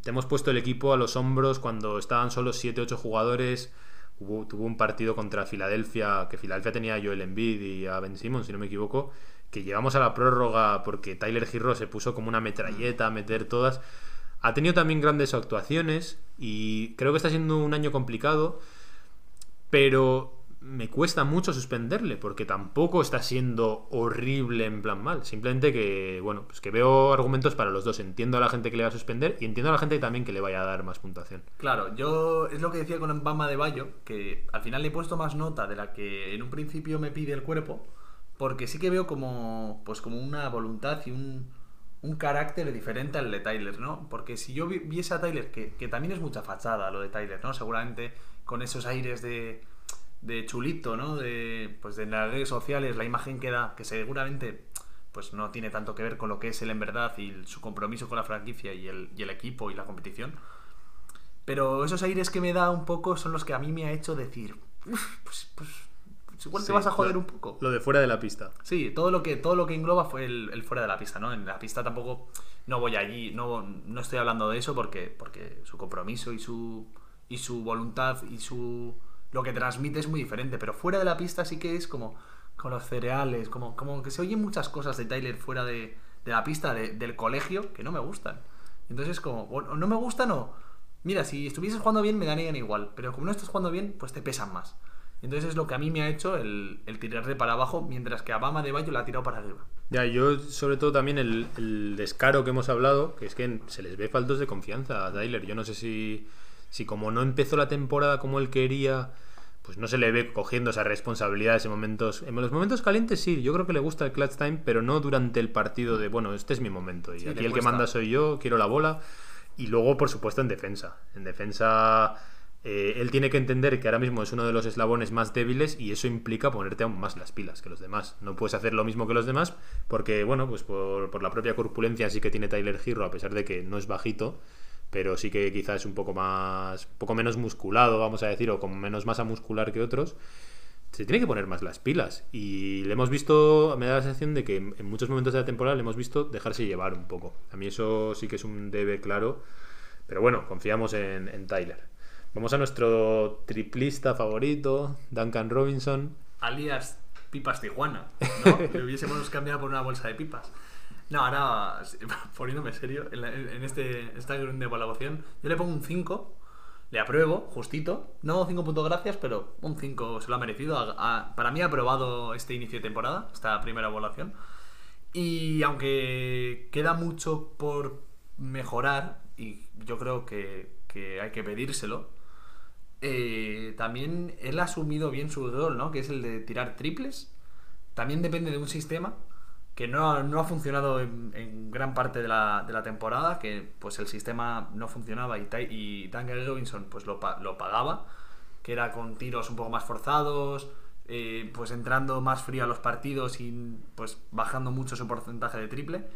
te hemos puesto el equipo a los hombros cuando estaban solo 7-8 jugadores. Hubo, tuvo un partido contra Filadelfia, que Filadelfia tenía a Joel Embiid y a Ben Simmons, si no me equivoco, que llevamos a la prórroga porque Tyler Hero se puso como una metralleta a meter todas. Ha tenido también grandes actuaciones y creo que está siendo un año complicado, pero me cuesta mucho suspenderle porque tampoco está siendo horrible en plan mal. Simplemente que, bueno, pues que veo argumentos para los dos. Entiendo a la gente que le va a suspender y entiendo a la gente también que le vaya a dar más puntuación. Claro, yo es lo que decía con Bama de Bayo, que al final le he puesto más nota de la que en un principio me pide el cuerpo, porque sí que veo como, pues como una voluntad y un, un carácter diferente al de Tyler, ¿no? Porque si yo vi- viese a Tyler, que, que también es mucha fachada lo de Tyler, ¿no? Seguramente con esos aires de, de chulito, ¿no? De, pues de las redes sociales, la imagen que da, que seguramente pues no tiene tanto que ver con lo que es él en verdad y el- su compromiso con la franquicia y el, y el equipo y la competición. Pero esos aires que me da un poco son los que a mí me ha hecho decir, "Uf, pues, pues, igual te Sí, vas a joder lo- un poco. Lo de fuera de la pista. Sí, todo lo que, todo lo que engloba fue el, el fuera de la pista, ¿no? En la pista tampoco no voy allí, no, no estoy hablando de eso porque, porque su compromiso y su, y su voluntad y su lo que transmite es muy diferente, pero fuera de la pista sí que es como con los cereales, como, como que se oyen muchas cosas de Tyler fuera de, de la pista de- del colegio que no me gustan. Entonces como, o no me gustan o, mira, si estuvieses jugando bien me darían igual, pero como no estás jugando bien, pues te pesan más. Entonces es lo que a mí me ha hecho el, el tirarle para abajo, mientras que a Bama de Bayo la ha tirado para arriba. Ya, yo sobre todo también el, el descaro que hemos hablado, que es que se les ve faltos de confianza a Tyler. Yo no sé si, si como no empezó la temporada como él quería, pues no se le ve cogiendo esas responsabilidades en momentos... En los momentos calientes sí, yo creo que le gusta el clutch time, pero no durante el partido de, bueno, este es mi momento y Sí, aquí el que manda soy yo, quiero la bola. Y luego, por supuesto, en defensa. En defensa... eh, él tiene que entender que ahora mismo es uno de los eslabones más débiles y eso implica ponerte aún más las pilas que los demás. No puedes hacer lo mismo que los demás porque, bueno, pues por, la propia corpulencia sí que tiene Tyler Hero, a pesar de que no es bajito, pero sí que quizás es un poco más, un poco menos musculado, vamos a decir, o con menos masa muscular que otros. Se tiene que poner más las pilas y le hemos visto, me da la sensación de que en muchos momentos de la temporada le hemos visto dejarse llevar un poco. A mí eso sí que es un debe claro, pero bueno, confiamos en Tyler. Vamos a nuestro triplista favorito, Duncan Robinson. alias Pipas Tijuana, ¿no? Le hubiésemos cambiado por una bolsa de pipas. No, ahora, poniéndome serio, en, la- en este, esta de evaluación, yo le pongo un 5, le apruebo, justito. No 5 puntos gracias, pero un 5 se lo ha merecido. Para mí ha aprobado este inicio de temporada, esta primera evaluación. Y aunque queda mucho por mejorar, y yo creo que, que hay que pedírselo, eh, también él ha asumido bien su rol, ¿no? Que es el de tirar triples. También depende de un sistema que no, no ha funcionado en, gran parte de la, de la temporada, que pues el sistema no funcionaba y, y Robinson pues lo, lo pagaba, que era con tiros un poco más forzados, eh, pues entrando más frío a los partidos y pues bajando mucho su porcentaje de triple.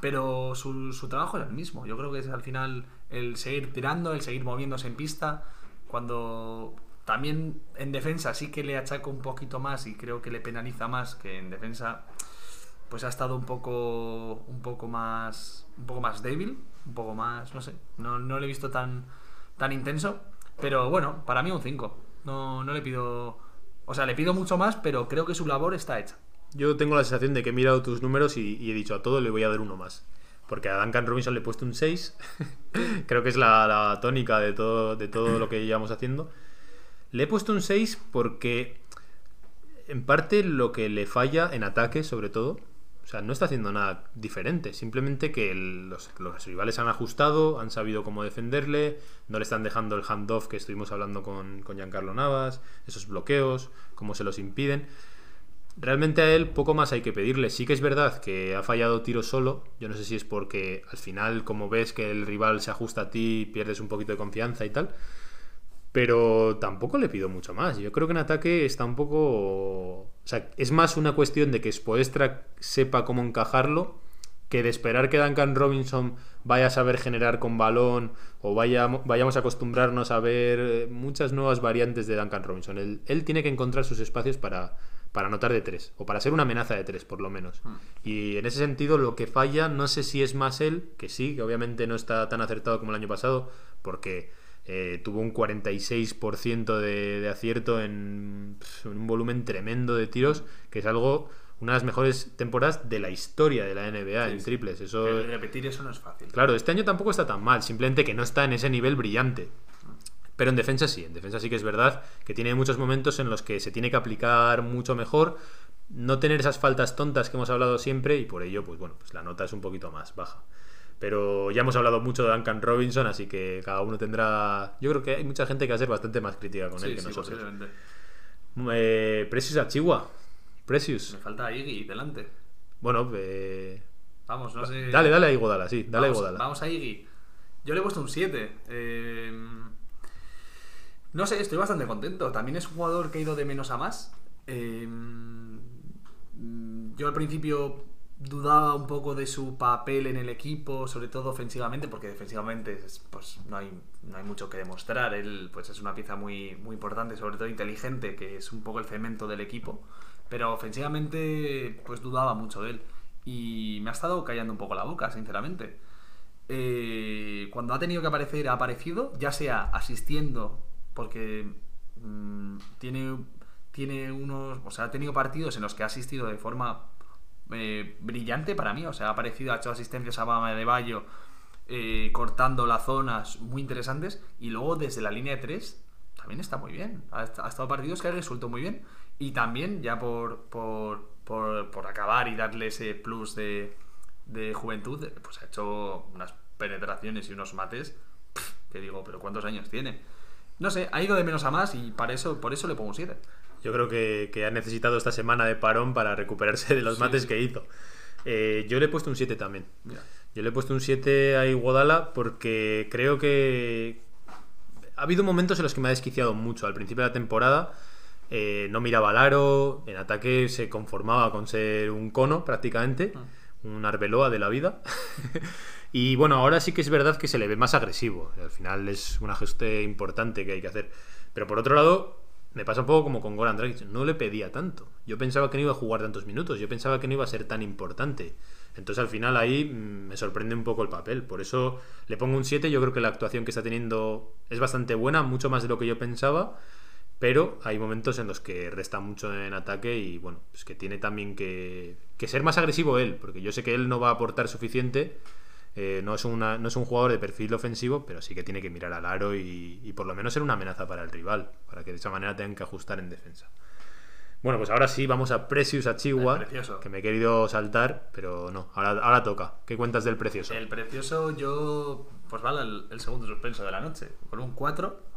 Pero su, su trabajo es el mismo. Yo creo que es al final el seguir tirando, el seguir moviéndose en pista. Cuando también en defensa sí que le achaco un poquito más y creo que le penaliza más que en defensa pues ha estado un poco un poco más un poco más débil, un poco más, no sé, no, no le he visto tan tan intenso, pero bueno, para mí un 5. No, no le pido o sea, le pido mucho más, pero creo que su labor está hecha. Yo tengo la sensación de que he mirado tus números y, he dicho a todo le voy a dar uno más. Porque a Duncan Robinson le he puesto un 6. Creo que es la, la tónica de todo, de todo lo que llevamos haciendo. Le he puesto un 6 porque en parte lo que le falla en ataque, sobre todo, o sea, no está haciendo nada diferente. Simplemente que los, los rivales han ajustado, han sabido cómo defenderle, no le están dejando el handoff que estuvimos hablando con, con Giancarlo Navas, esos bloqueos, cómo se los impiden. Realmente a él poco más hay que pedirle. Sí que es verdad que ha fallado tiro solo. Yo no sé si es porque al final, como ves que el rival se ajusta a ti, pierdes un poquito de confianza y tal. Pero tampoco le pido mucho más. Yo creo que en ataque está un poco. O sea, es más una cuestión de que Spoestra sepa cómo encajarlo que de esperar que Duncan Robinson vaya a saber generar con balón o vaya, vayamos a acostumbrarnos a ver muchas nuevas variantes de Duncan Robinson. Él tiene que encontrar sus espacios para, para anotar de tres, o para ser una amenaza de tres, por lo menos. Hmm. Y en ese sentido, lo que falla, no sé si es más él, que sí, que obviamente no está tan acertado como el año pasado, porque eh, tuvo un 46% de, de acierto en, un volumen tremendo de tiros, que es algo, una de las mejores temporadas de la historia de la NBA en triples. Eso, Repetir eso no es fácil. Claro, este año tampoco está tan mal, simplemente que no está en ese nivel brillante. Pero en defensa sí, en defensa sí que es verdad que tiene muchos momentos en los que se tiene que aplicar mucho mejor, no tener esas faltas tontas que hemos hablado siempre y por ello, pues bueno, pues la nota es un poquito más baja. Pero ya hemos hablado mucho de Duncan Robinson, así que cada uno tendrá... Yo creo que hay mucha gente que va a ser bastante más crítica con él que sí, nosotros. Eh, Precious Achigua. Precious. Me falta Iggy delante. Bueno, eh, Vamos, no sé. dale, dale a Iguodala, sí, dale a vamos, Iguodala. Vamos a Iggy. Yo le he puesto un 7. Eh, no sé, estoy bastante contento. También es un jugador que ha ido de menos a más. Mm, yo al principio dudaba un poco de su papel en el equipo, sobre todo ofensivamente, porque defensivamente es- pues, no, hay, no hay mucho que demostrar. Él pues, es una pieza muy, muy importante, sobre todo inteligente, que es un poco el cemento del equipo. Pero ofensivamente pues dudaba mucho de él. Y me ha estado callando un poco la boca, sinceramente. Eh, cuando ha tenido que aparecer, ha aparecido, ya sea asistiendo, porque mm, tiene, tiene unos. O sea, ha tenido partidos en los que ha asistido de forma eh, brillante para mí. O sea, ha aparecido, ha hecho asistencias a Bama de Bayo, eh, cortando las zonas muy interesantes. Y luego desde la línea de 3 también está muy bien. Ha, ha estado partidos que ha resuelto muy bien. Y también, ya por, por, por, por acabar y darle ese plus de, de juventud, pues ha hecho unas penetraciones y unos mates que digo, pero ¿cuántos años tiene? No sé, ha ido de menos a más y para eso, por eso le pongo un 7. Yo creo que, que ha necesitado esta semana de parón para recuperarse de los Sí, mates sí. que hizo. Eh, yo le he puesto un 7 también. Mira. Yo le he puesto un 7 a Iguodala porque creo que ha habido momentos en los que me ha desquiciado mucho. Al principio de la temporada eh, no miraba al aro, en ataque se conformaba con ser un cono prácticamente, un arbeloa de la vida. y bueno, ahora sí que es verdad que se le ve más agresivo. Al final es un ajuste importante que hay que hacer. Pero por otro lado, me pasa un poco como con Goran Dragic. No le pedía tanto. Yo pensaba que no iba a jugar tantos minutos. Yo pensaba que no iba a ser tan importante. Entonces al final ahí mm, me sorprende un poco el papel. Por eso le pongo un 7. Yo creo que la actuación que está teniendo es bastante buena, mucho más de lo que yo pensaba. Pero hay momentos en los que resta mucho en ataque y bueno, pues que tiene también que, que ser más agresivo él, porque yo sé que él no va a aportar suficiente, eh, no, es una, no es un jugador de perfil ofensivo, pero sí que tiene que mirar al aro y, y por lo menos ser una amenaza para el rival, para que de esa manera tengan que ajustar en defensa. Bueno, pues ahora sí, vamos a Precious Achigua, que me he querido saltar, pero no, ahora, ahora toca. ¿Qué cuentas del Precioso? El precioso, yo. Pues vale, el, el segundo suspenso de la noche. Con un 4.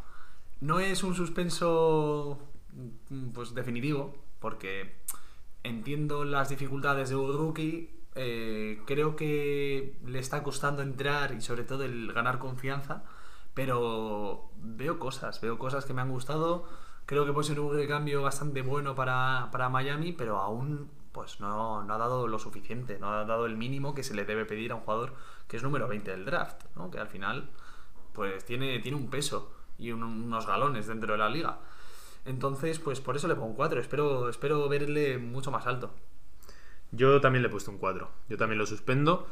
No es un suspenso. mm, Pues definitivo. Porque entiendo las dificultades de un rookie. eh, creo que le está costando entrar y sobre todo el ganar confianza. Pero veo cosas, veo cosas que me han gustado. Creo que puede ser un recambio bastante bueno para, para Miami, pero aún pues no, no ha dado lo suficiente, no ha dado el mínimo que se le debe pedir a un jugador que es número 20 del draft, ¿no? que al final pues tiene, tiene un peso y un- unos galones dentro de la liga. Entonces, pues por eso le pongo un 4. Espero, espero verle mucho más alto. Yo también le he puesto un 4. Yo también lo suspendo.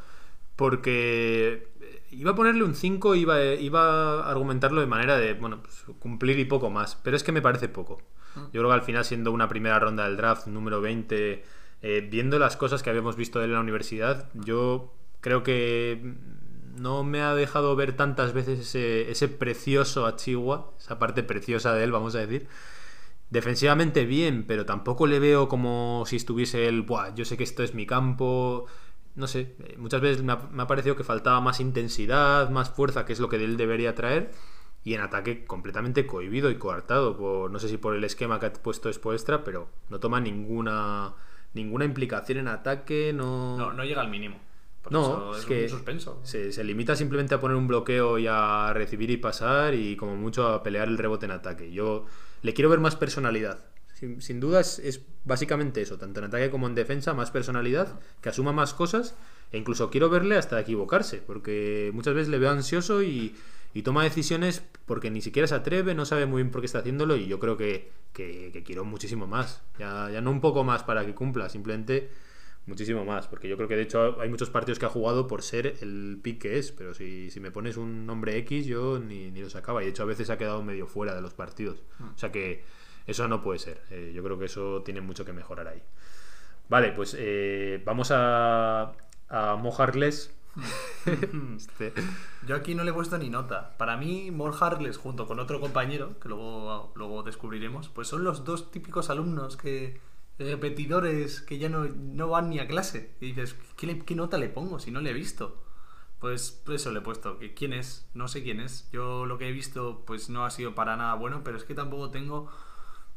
Porque eh, iba a ponerle un 5, iba, iba a argumentarlo de manera de, bueno, pues, cumplir y poco más. Pero es que me parece poco. Yo creo que al final, siendo una primera ronda del draft, número 20, eh, viendo las cosas que habíamos visto de él en la universidad, yo creo que mm, no me ha dejado ver tantas veces ese, ese precioso Achigua, esa parte preciosa de él, vamos a decir. Defensivamente bien, pero tampoco le veo como si estuviese él, Buah, yo sé que esto es mi campo. No sé, eh, muchas veces me ha, parecido que faltaba más intensidad, más fuerza, que es lo que él debería traer. Y en ataque completamente cohibido y coartado, por, no sé si por el esquema que ha puesto Spoelstra, pero no toma ninguna, ninguna implicación en ataque, no... No, no llega al mínimo. No, es es que un suspenso. Se, se limita simplemente a poner un bloqueo y a recibir y pasar y como mucho a pelear el rebote en ataque. Yo le quiero ver más personalidad. Sin, sin duda es, es básicamente eso, tanto en ataque como en defensa, más personalidad, que asuma más cosas e incluso quiero verle hasta equivocarse, porque muchas veces le veo ansioso y, y toma decisiones porque ni siquiera se atreve, no sabe muy bien por qué está haciéndolo y yo creo que, que, que quiero muchísimo más. Ya, ya no un poco más para que cumpla, simplemente muchísimo más. Porque yo creo que de hecho hay muchos partidos que ha jugado por ser el pick que es, pero si, si me pones un nombre X yo ni, ni lo sacaba y de hecho a veces ha quedado medio fuera de los partidos. O sea que eso no puede ser. Eh, yo creo que eso tiene mucho que mejorar ahí. Vale, pues eh, vamos a, a mojarles. Este, Yo aquí no le he puesto ni nota. Para mí, More Harless, junto con otro compañero, que luego, luego descubriremos, pues son los dos típicos alumnos que repetidores que ya no, no van ni a clase. Y dices, ¿qué, le- qué nota le pongo si no le he visto? Pues por eso le he puesto. que ¿Quién es? No sé quién es. Yo lo que he visto pues no ha sido para nada bueno, pero es que tampoco tengo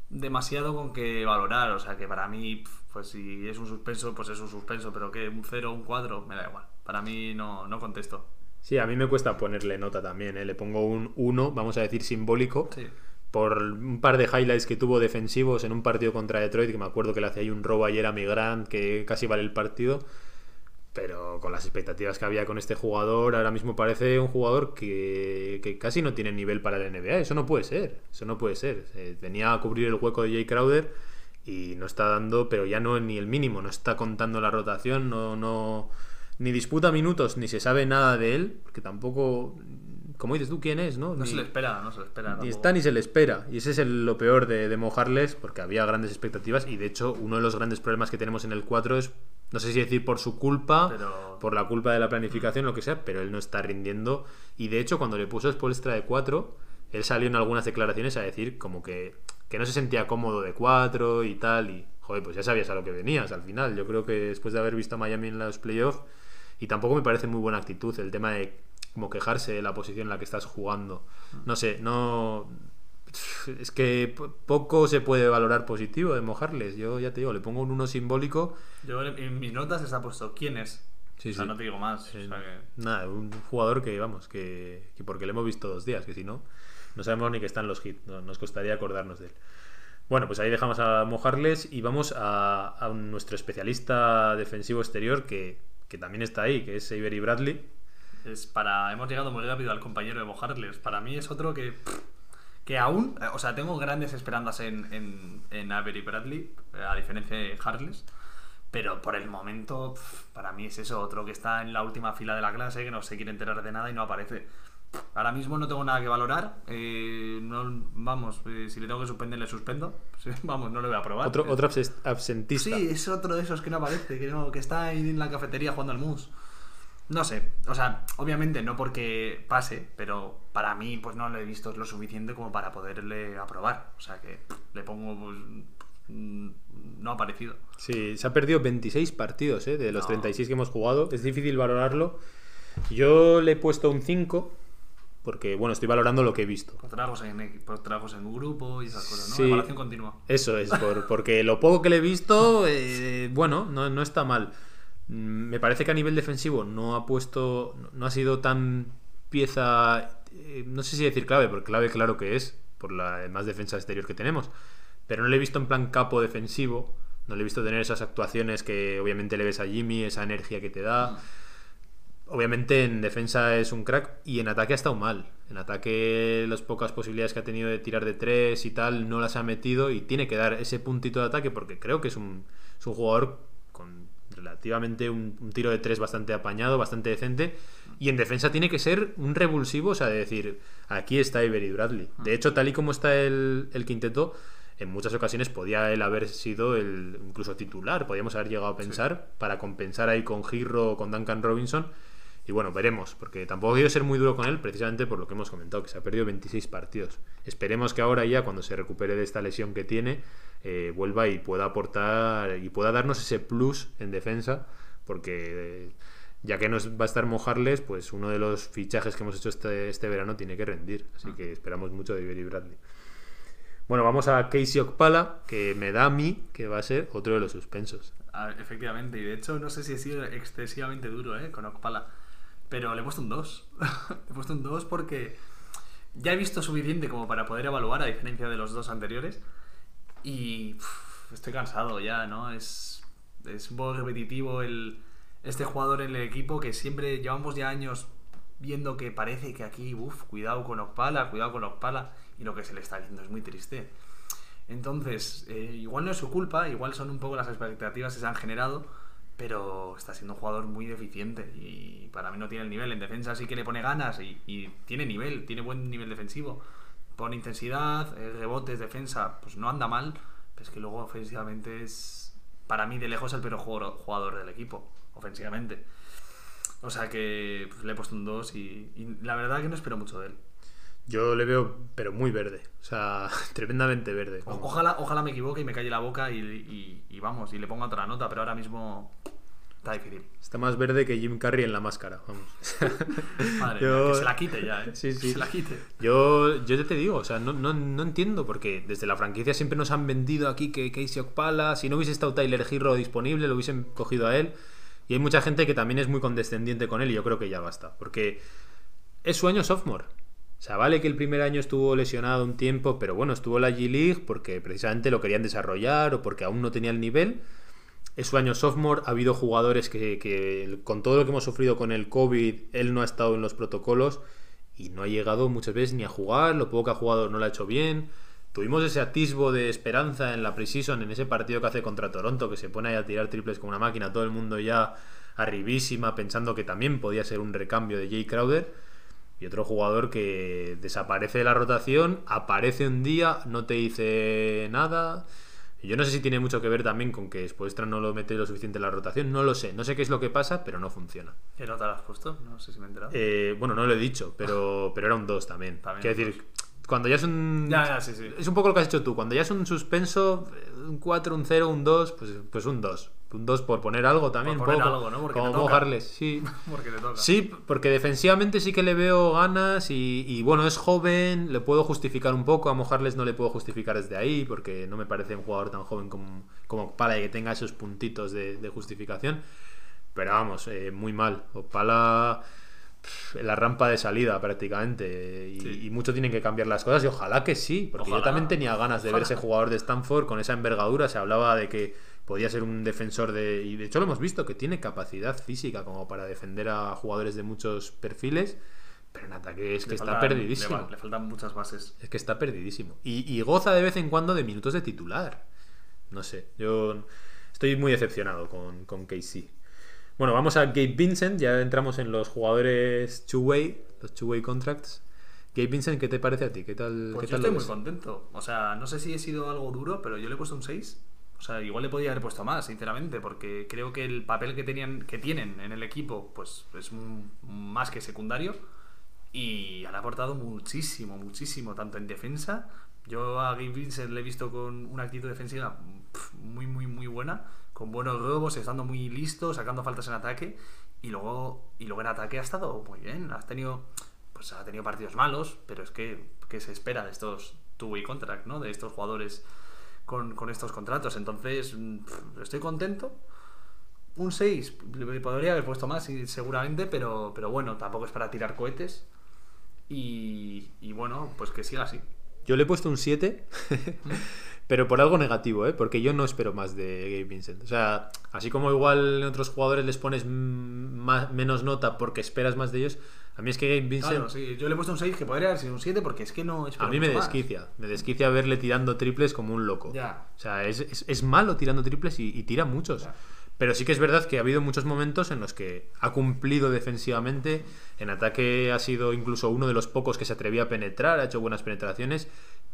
demasiado con que valorar. O sea que para mí, pues si es un suspenso, pues es un suspenso, pero que un 0 o un 4, me da igual. Para mí no, no contesto. Sí, a mí me cuesta ponerle nota también. ¿eh? Le pongo un 1, vamos a decir simbólico, Sí. Por un par de highlights que tuvo defensivos en un partido contra Detroit, que me acuerdo que le hacía ahí un robo ayer a Migrant, que casi vale el partido. Pero con las expectativas que había con este jugador, ahora mismo parece un jugador que, que casi no tiene nivel para la NBA. Eso no puede ser. Eso no puede ser. Eh, venía a cubrir el hueco de Jay Crowder y no está dando, pero ya no ni el mínimo. No está contando la rotación, no, no, ni disputa minutos, ni se sabe nada de él, porque tampoco, como dices tú, quién es, ¿no? No Ni- se le espera, no se le espera. ni está ni se le espera. Y ese es el- lo peor de, de mojarles, porque había grandes expectativas. Y de hecho, uno de los grandes problemas que tenemos en el 4 es, no sé si decir por su culpa, Pero- por la culpa de la planificación, lo que sea, pero él no está rindiendo. Y de hecho, cuando le puso Spolstra de 4, él salió en algunas declaraciones a decir como que, que no se sentía cómodo de 4 y tal. Y, joder, pues ya sabías a lo que venías al final. Yo creo que después de haber visto a Miami en los playoffs, y tampoco me parece muy buena actitud el tema de como quejarse de la posición en la que estás jugando. No sé, no. Es que po- poco se puede valorar positivo de mojarles. Yo ya te digo, le pongo un 1 simbólico. Yo en mis notas está puesto quién es. Sí, o sea, sí. no te digo más. o sea que- Nada, un jugador que, vamos, que, que porque le hemos visto dos días, que si no, no sabemos ni que está en los hits. no- nos costaría acordarnos de él. Bueno, pues ahí dejamos a mojarles y vamos a, a nuestro especialista defensivo exterior que, que también está ahí, que es Avery Bradley. Es para, hemos llegado muy rápido al compañero de mojarles. Para mí es otro que, que aún, o sea, tengo grandes esperanzas en, en, en Avery Bradley, a diferencia de Harless. Pero por el momento, para mí es eso, otro que está en la última fila de la clase, que no se quiere enterar de nada y no aparece. Ahora mismo no tengo nada que valorar. eh, no, vamos, eh, si le tengo que suspender, le suspendo. Sí, vamos, no le voy a probar. Otro, otro absentista. Sí, es otro de esos que no aparece, que, no, que está en la cafetería jugando al mus. No sé, o sea, obviamente no porque pase, pero para mí pues no lo he visto lo suficiente como para poderle aprobar. O sea que le pongo pues mm, no ha aparecido. Sí, se ha perdido 26 partidos ¿eh? de los No. 36 que hemos jugado. Es difícil valorarlo. Yo le he puesto un 5 porque, bueno, estoy valorando lo que he visto. Por tragos en, por tragos en grupo y esas cosas, ¿no? Sí. Evaluación continua. Eso es, por- porque lo poco que le he visto, eh, bueno, no, no está mal. Mm, Me parece que a nivel defensivo no ha puesto, no ha sido tan pieza, eh, no sé si decir clave, porque clave claro que es, por la más defensa exterior que tenemos, pero no le he visto en plan capo defensivo, no le he visto tener esas actuaciones que obviamente le ves a Jimmy, esa energía que te da. Obviamente en defensa es un crack y en ataque ha estado mal. En ataque las pocas posibilidades que ha tenido de tirar de tres y tal no las ha metido y tiene que dar ese puntito de ataque porque creo que es un, es un jugador relativamente un, un tiro de tres bastante apañado, bastante decente y en defensa tiene que ser un revulsivo, o sea, de decir, aquí está Avery Bradley. De hecho, tal y como está el, el quinteto, en muchas ocasiones podía él haber sido el incluso titular, podíamos haber llegado a pensar para compensar ahí con Girro o con Duncan Robinson. Y bueno, veremos, porque tampoco quiero ser muy duro con él, precisamente por lo que hemos comentado, que se ha perdido 26 partidos. Esperemos que ahora ya, cuando se recupere de esta lesión que tiene, eh, vuelva y pueda aportar y pueda darnos ese plus en defensa, porque eh, ya que nos va a estar mojarles, pues uno de los fichajes que hemos hecho este, este verano tiene que rendir. Así que esperamos mucho de Avery Bradley. Bueno, vamos a Casey Okpala, que me da a mí que va a ser otro de los suspensos. Ah, efectivamente, y de hecho no sé si he sido excesivamente duro ¿eh? con Okpala, pero le he puesto un 2. le he puesto un 2 porque ya he visto suficiente como para poder evaluar, a diferencia de los dos anteriores, y estoy cansado ya, ¿no? Es, es un poco repetitivo el, este jugador en el equipo que siempre llevamos ya años viendo que parece que aquí, uff, cuidado con Okpala, cuidado con Okpala, y lo que se le está viendo es muy triste. Entonces, eh, igual no es su culpa, igual son un poco las expectativas que se han generado, pero está siendo un jugador muy deficiente y para mí no tiene el nivel. En defensa sí que le pone ganas y, tiene nivel, tiene buen nivel defensivo. Pone intensidad, eh, rebotes, defensa, pues no anda mal, pero es que luego ofensivamente es, para mí de lejos, el peor jugador del equipo, ofensivamente. O sea que pues, le he puesto un 2 y, y la verdad que no espero mucho de él. Yo le veo, pero muy verde. O sea, tremendamente verde. O-. Ojalá, ojalá me equivoque y me calle la boca y, y- y vamos, y le ponga otra nota, pero ahora mismo está difícil. Está más verde que Jim Carrey en la máscara, vamos. Madre Yo- mía, que se la quite ya, ¿eh? Sí, sí. Que se la quite. Yo, yo ya te digo, o sea, no, no, no entiendo, porque desde la franquicia siempre nos han vendido aquí que Casey Okpala, si no hubiese estado Tyler Hero disponible, lo hubiesen cogido a él. Y hay mucha gente que también es muy condescendiente con él y yo creo que ya basta, porque es su año sophomore. O sea, vale que el primer año estuvo lesionado un tiempo, pero bueno, estuvo en la G-League porque precisamente lo querían desarrollar o porque aún no tenía el nivel. Es su año sophomore, ha habido jugadores que, que con todo lo que hemos sufrido con el COVID, él no ha estado en los protocolos y no ha llegado muchas veces ni a jugar, lo poco que ha jugado no lo ha hecho bien. Tuvimos ese atisbo de esperanza en la preseason, en ese partido que hace contra Toronto, que se pone a tirar triples como una máquina, todo el mundo ya arribísima, pensando que también podía ser un recambio de Jay Crowder. Y otro jugador que desaparece de la rotación, aparece un día, no te dice nada. Yo no sé si tiene mucho que ver también con que Spoelstra no lo mete lo suficiente en la rotación, no lo sé. No sé qué es lo que pasa, pero no funciona. ¿Qué nota le has puesto? No sé si me he enterado. Eh, bueno, no lo he dicho, pero, pero era un 2 también. También Quiero decir, cuando ya es un. Ya, ya, sí, sí. Es un poco lo que has hecho tú. Cuando ya es un suspenso, un 4, un 0, un 2, pues, pues un 2. 2 por poner algo también. Por poner poco, algo, ¿no? Porque como toca. mojarles, sí. Porque te toca. Sí, porque defensivamente sí que le veo ganas y, y, bueno, es joven, le puedo justificar un poco, a Mojarles no le puedo justificar desde ahí porque no me parece un jugador tan joven como, como Opala y que tenga esos puntitos de, de justificación. Pero vamos, eh, muy mal. Opala en la rampa de salida prácticamente y, Sí. y mucho tienen que cambiar las cosas y ojalá que sí, porque yo también tenía ganas de ver Ojalá. ese jugador de Stanford con esa envergadura, se hablaba de que podía ser un defensor de... Y de hecho lo hemos visto, que tiene capacidad física como para defender a jugadores de muchos perfiles, pero en ataque es que Le está faltan- perdidísimo. Le, faltan muchas bases. Es que está perdidísimo. Y, y goza de vez en cuando de minutos de titular. No sé, yo estoy muy decepcionado con, con KC. Bueno, vamos a Gabe Vincent, ya entramos en los jugadores two-way, los two-way contracts. Gabe Vincent, ¿qué te parece a ti? ¿Qué tal, Pues qué yo tal estoy muy ves? contento. O sea, no sé si he sido algo duro, pero yo le he puesto un 6. O sea, igual le podía haber puesto más, sinceramente, porque creo que el papel que tenían, que tienen en el equipo, pues es más que secundario. Y han aportado muchísimo, muchísimo, tanto en defensa. Yo a Gabe Vincent le he visto con una actitud defensiva muy, muy, muy buena, con buenos robos, estando muy listo, sacando faltas en ataque. Y luego, y luego en ataque ha estado muy bien. Has tenido, pues ha tenido partidos malos, pero es que, ¿qué se espera de estos two-way contract, ¿no? De estos jugadores con, con estos contratos. Entonces, mm, estoy contento. Un 6, le podría haber puesto más, seguramente, pero, pero bueno, tampoco es para tirar cohetes. Y, y bueno, pues que siga así. Yo le he puesto un 7, pero por algo negativo, ¿eh? porque yo no espero más de Gabe Vincent. O sea, así como igual en otros jugadores les pones mm, más, menos nota porque esperas más de ellos, a mí es que Gabe Vincent Claro, sí, yo le he puesto un 6 que podría haber sido un 7 porque es que no espero a mí me más. desquicia. Me desquicia verle tirando triples como un loco. Ya. O sea, es, es- es malo tirando triples y, y tira muchos. Ya. Pero sí que es verdad que ha habido muchos momentos en los que ha cumplido defensivamente. En ataque ha sido incluso uno de los pocos que se atrevía a penetrar, ha hecho buenas penetraciones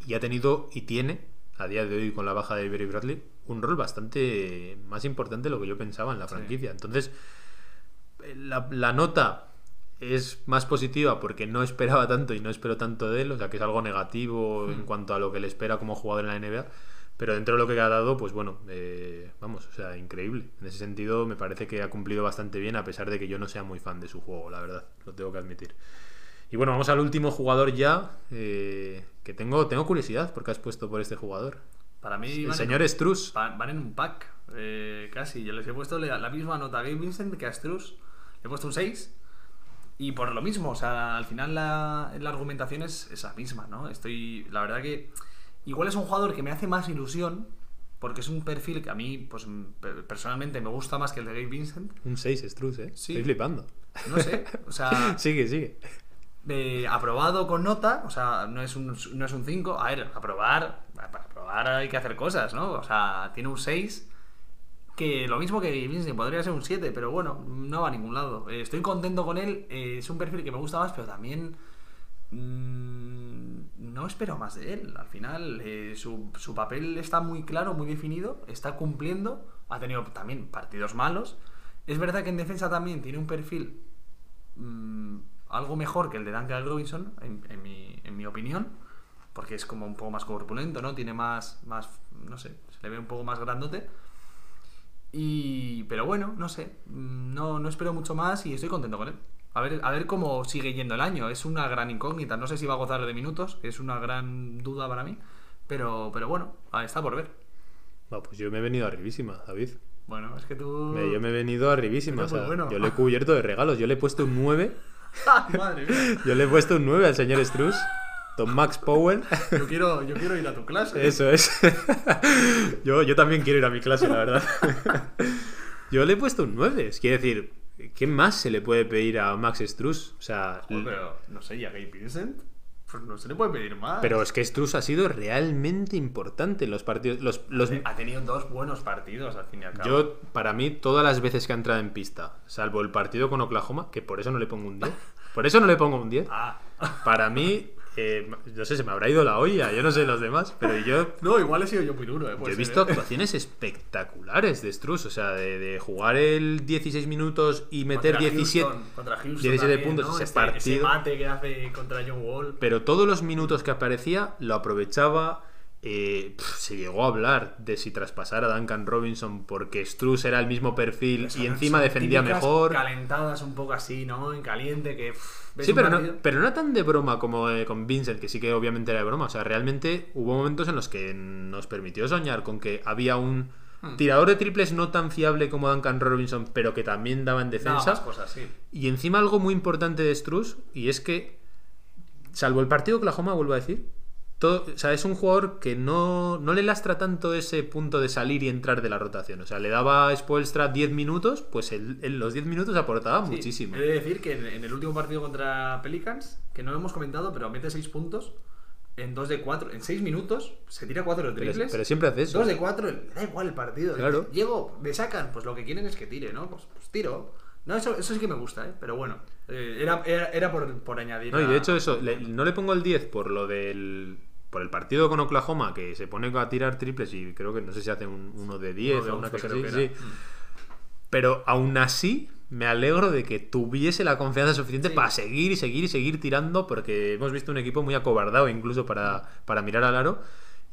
y ha tenido y tiene, a día de hoy con la baja de Avery Bradley, un rol bastante más importante de lo que yo pensaba en la franquicia. Entonces, la, la nota es más positiva porque no esperaba tanto y no espero tanto de él, o sea que es algo negativo en cuanto a lo que le espera como jugador en la NBA. Pero dentro de lo que ha dado, pues bueno, eh, vamos, o sea, increíble. En ese sentido, me parece que ha cumplido bastante bien, a pesar de que yo no sea muy fan de su juego, la verdad, lo tengo que admitir. Y bueno, vamos al último jugador ya, eh, que tengo, tengo curiosidad porque has puesto por este jugador. Para mí El señor en, Struz. van, en un pack, eh, casi. Yo les he puesto la, la misma nota a Gabe Vincent que a Struz. Le he puesto un 6. Y por lo mismo, o sea, al final la, la argumentación es, es la misma, ¿no? Estoy, la verdad que igual es un jugador que me hace más ilusión porque es un perfil que a mí, pues personalmente me gusta más que el de Gabe Vincent. Un 6 Struz, ¿eh? Sí. Estoy flipando. no sé, o sea, Sigue, sigue. eh, aprobado con nota, o sea, no es un no es un 5, a ver, aprobar, para aprobar hay que hacer cosas, ¿no? O sea, tiene un 6 que lo mismo que Vincent podría ser un 7, pero bueno, no va a ningún lado. Eh, estoy contento con él, eh, es un perfil que me gusta más, pero también mm, no espero más de él. Al final, eh, su, su papel está muy claro, muy definido, está cumpliendo, ha tenido también partidos malos. Es verdad que en defensa también tiene un perfil mm, algo mejor que el de Duncan Robinson, en, en mi, en mi opinión, porque es como un poco más corpulento, ¿no? Tiene más, más, no sé, se le ve un poco más grandote. Y, pero bueno, no sé, mm, no, no espero mucho más y estoy contento con él. A ver, a ver cómo sigue yendo el año. Es una gran incógnita. No sé si va a gozar de minutos, es una gran duda para mí. Pero, pero bueno, está por ver. Va, pues yo me he venido arribísima, David. Bueno, es que tú. Me- Yo me he venido arribísima. O sea, bueno. Yo le he cubierto de regalos. Yo le he puesto un 9. Madre mía. Yo le he puesto un 9 al señor Struz. Don Max Powell. Yo quiero, yo quiero ir a tu clase. Eso es. yo, yo también quiero ir a mi clase, la verdad. yo le he puesto un 9. Es quiere decir, ¿qué más se le puede pedir a Max Struz? O sea, Joder, pero no sé, ¿y a Gabe Vincent? Pues no se le puede pedir más. pero es que Struz ha sido realmente importante en los partidos. Los, los, Ha tenido dos buenos partidos al fin y al cabo. yo, para mí, todas las veces que ha entrado en pista, salvo el partido con Oklahoma, que por eso no le pongo un 10. Por eso no le pongo un 10. Ah. Para mí, eh, no sé, se me habrá ido la olla, yo no sé los demás, pero yo No, igual he sido yo muy duro, eh. Yo he ser, visto eh. actuaciones espectaculares de Struz, o sea, de, de jugar el 16 minutos y meter Contra 17, Houston, contra Houston 17 también, puntos ¿no? ese Este- partido. Ese mate que hace contra John Wall. Pero todos los minutos que aparecía lo aprovechaba. eh, se llegó a hablar de si traspasar a Duncan Robinson porque Struz era el mismo perfil y encima defendía mejor. Calentadas un poco así, ¿no? En caliente, que. pff, Sí, pero no, pero no tan de broma como eh, con Vincent, que sí que obviamente era de broma. O sea, realmente hubo momentos en los que nos permitió soñar con que había un Hmm. tirador de triples no tan fiable como Duncan Robinson, pero que también daba en defensa. cosas, sí. Y encima algo muy importante de Struz, y es que, salvo el partido de Oklahoma, vuelvo a decir, todo, o sea, es un jugador que no, no le lastra tanto ese punto de salir y entrar de la rotación. O sea, le daba a Spoelstra 10 minutos, pues él- en los 10 minutos aportaba Sí, muchísimo. He de decir que en, en el último partido contra Pelicans, que no lo hemos comentado, pero mete 6 puntos en 2 de 4, en 6 minutos, se tira 4 Pero, triples. pero siempre hace eso. 2 de 4, me da igual el partido. Claro. Llego, me sacan, pues lo que quieren es que tire, ¿no? Pues, pues tiro. No, eso, eso sí que me gusta, ¿eh? Pero bueno, eh, era, era, era por, por añadir. No, y de hecho eso, le- no le pongo el 10 por lo del... Por el partido con Oklahoma, que se pone a tirar triples y creo que no sé si hace un, uno de 10 Uno de o una 11 cosa así. sí. Pero aún así, me alegro de que tuviese la confianza suficiente Sí. para seguir y seguir y seguir tirando, porque hemos visto un equipo muy acobardado incluso para, para mirar al aro.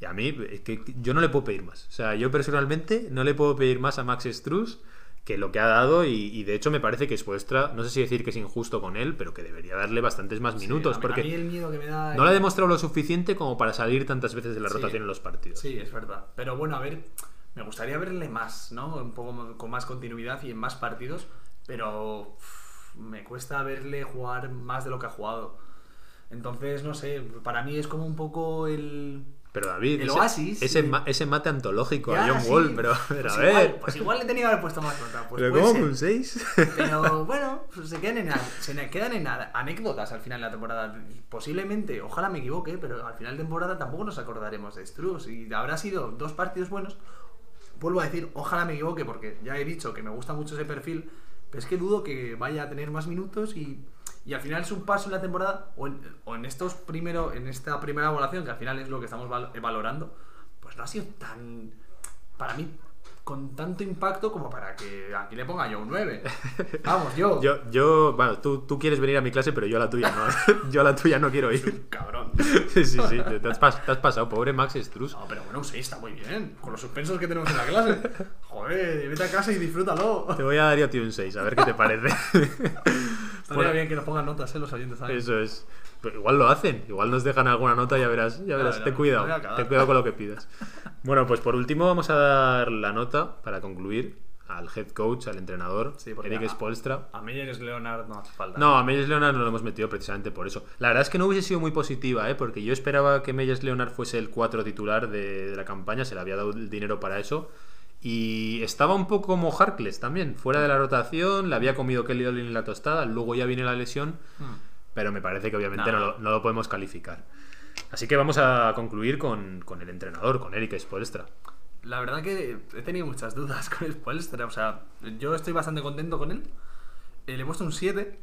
Y a mí, es que yo no le puedo pedir más. O sea, yo personalmente no le puedo pedir más a Max Struz que lo que ha dado. Y, y de hecho, me parece que es vuestra. No sé si decir que es injusto con él, pero que debería darle bastantes más Sí, minutos. a mí- porque a mí el miedo que me da. no le ha demostrado lo suficiente como para salir tantas veces de la Sí. rotación en los partidos. Sí, es verdad. Pero bueno, a ver, me gustaría verle más, ¿no? Un poco con más continuidad y en más partidos, pero me cuesta verle jugar más de lo que ha jugado. Entonces, no sé, para mí es como un poco el... Pero David, El ese, oasis, ese, sí. ma- ese mate antológico a John sí, Wall, pero, pero pues a ver. Igual, pues igual le tenía que haber puesto más nota. Pues pero ¿cómo un 6? Pero bueno, pues se quedan, en, se quedan en anécdotas al final de la temporada. Posiblemente, ojalá me equivoque, pero al final de temporada tampoco nos acordaremos de Struz. Y habrá sido dos partidos buenos. Vuelvo a decir, ojalá me equivoque, porque ya he dicho que me gusta mucho ese perfil. Pero es que dudo que vaya a tener más minutos y, y al final es un paso en la temporada, o en, o en estos primero, en esta primera evaluación, que al final es lo que estamos val- valorando, pues no ha sido tan. Para mí, con tanto impacto como para que aquí le ponga yo un 9. Vamos, yo. Yo, yo, bueno, tú, tú quieres venir a mi clase, pero yo a la tuya no. yo a la tuya no quiero ir. Cabrón. sí, sí, sí, te, te has, pas- te has pasado, pobre Max Struz. No, pero bueno, un 6 está muy bien. Con los suspensos que tenemos en la clase. Joder, vete a casa y disfrútalo. Te voy a dar yo a ti un 6, a ver qué te parece. Estaría bien que nos pongan notas, ¿eh? Los oyentes también. Eso es. Pero igual lo hacen, igual nos dejan alguna nota, ya verás, ya verás. verás, ten cuidado, a ten cuidado con lo que pidas. Bueno, pues por último vamos a dar la nota para concluir al head coach, al entrenador, Sí, Eric a- Spolstra. A Meyers Leonard no hace falta. No, a Meyers Leonard no lo hemos metido precisamente por eso. La verdad es que no hubiese sido muy positiva, ¿eh? porque yo esperaba que Meyers Leonard fuese el 4 titular de, de la campaña, se le había dado el dinero para eso. Y estaba un poco como Harkless también, fuera de la rotación, le había comido Kelly Olin en la tostada, luego ya viene la lesión, pero me parece que obviamente No. no, lo, no lo podemos calificar. Así que vamos a concluir con, con el entrenador, con Eric Spoelstra. La verdad que he tenido muchas dudas con el Spoelstra. O sea, yo estoy bastante contento con él. Eh, le he puesto un 7.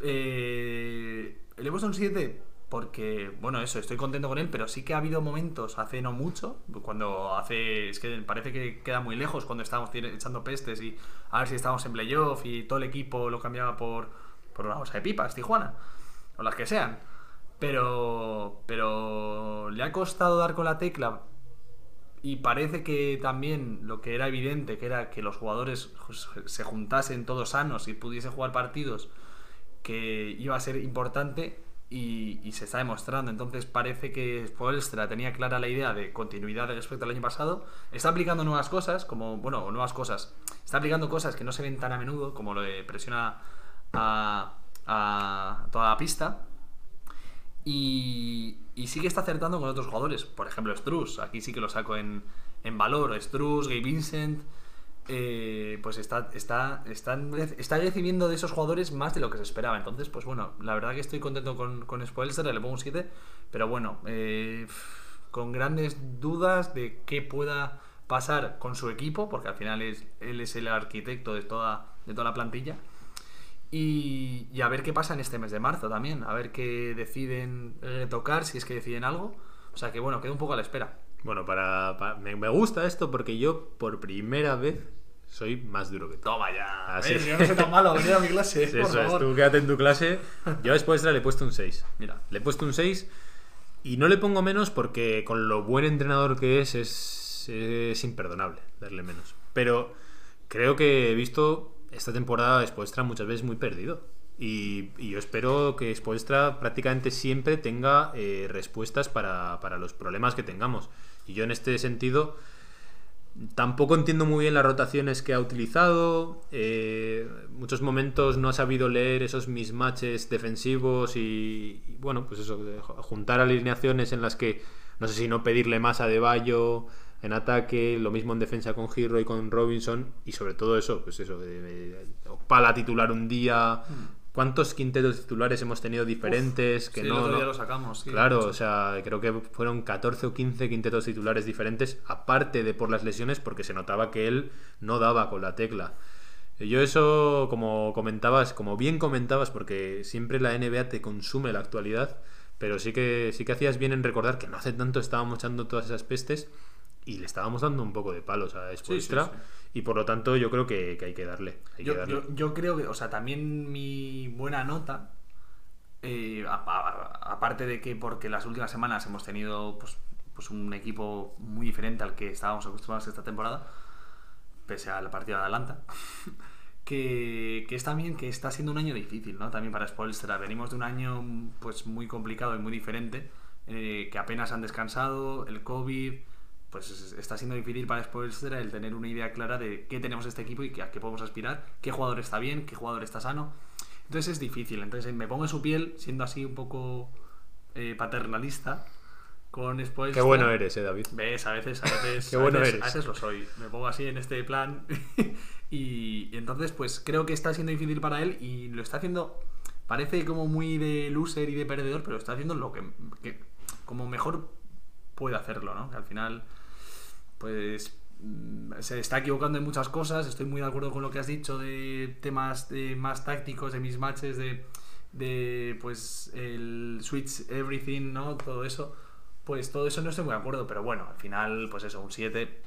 Eh, le he puesto un 7 porque, bueno, eso, estoy contento con él, pero sí que ha habido momentos hace no mucho, cuando hace, es que parece que queda muy lejos cuando estábamos echando pestes y a ver si estábamos en playoff y todo el equipo lo cambiaba por, por una bolsa de pipas, Tijuana, o las que sean. Pero, pero le ha costado dar con la tecla y parece que también lo que era evidente, que era que los jugadores se juntasen todos sanos y pudiesen jugar partidos, que iba a ser importante y, se está demostrando. Entonces parece que Spoelstra tenía clara la idea de continuidad respecto al año pasado. Está aplicando nuevas cosas, como, bueno, nuevas cosas. Está aplicando cosas que no se ven tan a menudo, como lo de presiona a, a toda la pista. Y, y sí que está acertando con otros jugadores. Por ejemplo, Struz. Aquí sí que lo saco en, en valor. Struz, Gay Vincent. Eh, pues está, está, están, está recibiendo de esos jugadores más de lo que se esperaba. Entonces, pues bueno, la verdad que estoy contento con, con le pongo un 7. Pero bueno, eh, con grandes dudas de qué pueda pasar con su equipo, porque al final es, él es el arquitecto de toda, de toda la plantilla. Y, y a ver qué pasa en este mes de marzo también. A ver qué deciden retocar, si es que deciden algo. O sea que bueno, quedo un poco a la espera. Bueno, para, para- me, me gusta esto porque yo por primera vez soy más duro que tú. Toma ya. Así Eh, es. yo no soy tan malo, venid a mi clase. Sí, por eso es, tú quédate en tu clase. Yo a Spoelstra le he puesto un 6. Mira. Le he puesto un 6 y no le pongo menos porque con lo buen entrenador que es, es, es imperdonable darle menos. Pero creo que he visto esta temporada a Spoelstra muchas veces muy perdido. Y, y yo espero que Spoelstra prácticamente siempre tenga eh, respuestas para, para los problemas que tengamos. Y yo en este sentido Tampoco entiendo muy bien las rotaciones que ha utilizado. eh, muchos momentos no ha sabido leer esos mismatches defensivos y, bueno, pues eso, juntar alineaciones en las que no sé si no pedirle más a De Bayo en ataque, lo mismo en defensa con Giro y con Robinson y sobre todo eso, pues eso, Pala titular un día. ¿Cuántos quintetos titulares hemos tenido diferentes? que Sí, no, el otro no- día lo sacamos. sí. Claro, o sea, creo que fueron 14 o 15 quintetos titulares diferentes, aparte de por las lesiones, porque se notaba que él no daba con la tecla. Yo eso, como comentabas, como bien comentabas, porque siempre la NBA te consume la actualidad, pero sí que, sí que hacías bien en recordar que no hace tanto estábamos echando todas esas pestes y le estábamos dando un poco de palos a Spoelstra, sí. y por lo tanto yo creo que, que hay que darle. Hay que Yo, darle. yo- yo creo que, o sea, también mi buena nota, eh, a- a- aparte de que porque las últimas semanas hemos tenido pues, pues un equipo muy diferente al que estábamos acostumbrados esta temporada, pese al partido de Atlanta, que, que es también que está siendo un año difícil, ¿no? También para Spoelstra. Venimos de un año pues muy complicado y muy diferente, eh, que apenas han descansado, el COVID, pues es- está siendo difícil para Spoelstra el tener una idea clara de qué tenemos este equipo y a qué podemos aspirar, qué jugador está bien, qué jugador está sano. Entonces es difícil. Entonces me pongo en su piel, siendo así un poco eh, paternalista con Spoelstra. Qué bueno eres, eh, David. Ves, a veces, a veces, Qué a bueno veces- eres. a veces lo soy. Me pongo así en este plan. y, y entonces, pues creo que está siendo difícil para él y lo está haciendo. Parece como muy de loser y de perdedor, pero está haciendo lo que, que- como mejor puede hacerlo, ¿no? Que al final, pues mm, se está equivocando en muchas cosas. Estoy muy de acuerdo con lo que has dicho de temas de más tácticos, de mis matches, de, de pues el switch everything, ¿no? Todo eso. Pues todo eso no estoy muy de acuerdo, pero bueno, al final, pues eso, un 7.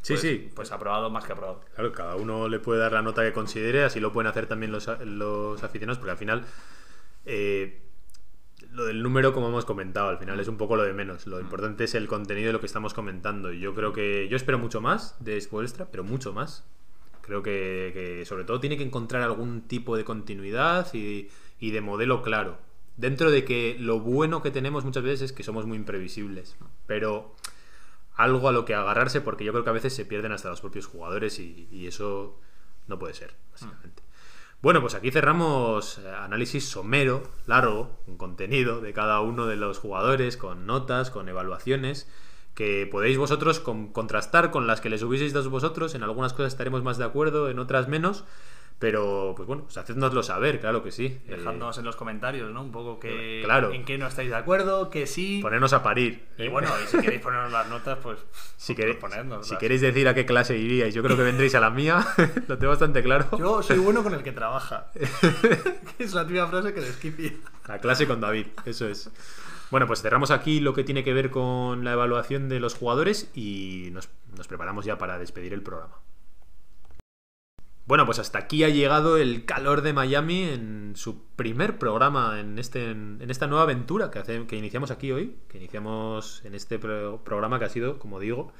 Sí, pues, sí. Pues aprobado más que aprobado. Claro, cada uno le puede dar la nota que considere, así lo pueden hacer también los, los aficionados, porque al final eh, lo del número, como hemos comentado, al final es un poco lo de menos. Lo importante es el contenido de lo que estamos comentando. Y yo creo que yo espero mucho más de Spoelstra, pero mucho más. Creo que, que sobre todo tiene que encontrar algún tipo de continuidad y, y de modelo claro. Dentro de que lo bueno que tenemos muchas veces es que somos muy imprevisibles. Pero algo a lo que agarrarse porque yo creo que a veces se pierden hasta los propios jugadores y, y eso no puede ser, básicamente. Bueno, pues aquí cerramos eh, análisis somero, largo, un contenido de cada uno de los jugadores, con notas, con evaluaciones. que podéis vosotros con- contrastar con las que les hubieseis dado vosotros. En algunas cosas estaremos más de acuerdo, en otras menos. Pero, pues bueno, pues hacednoslo saber, claro que sí. Eh, Dejadnos en los comentarios, ¿no? Un poco que, Claro. en qué no estáis de acuerdo, que sí. ponernos a parir. Y ¿eh? bueno, y si queréis ponernos las notas, pues. Si, queréis, si queréis decir a qué clase iríais, yo creo que vendréis a la mía, lo tengo bastante claro. Yo soy bueno con el que trabaja. que es la típica frase que de Skippy. A clase con David, eso es. Bueno, pues cerramos aquí lo que tiene que ver con la evaluación de los jugadores y nos, nos preparamos ya para despedir el programa. Bueno, pues hasta aquí ha llegado el calor de Miami en su primer programa, en, este, en, esta nueva aventura que, hace- que iniciamos aquí hoy, que iniciamos en este pro- programa que ha sido, como digo,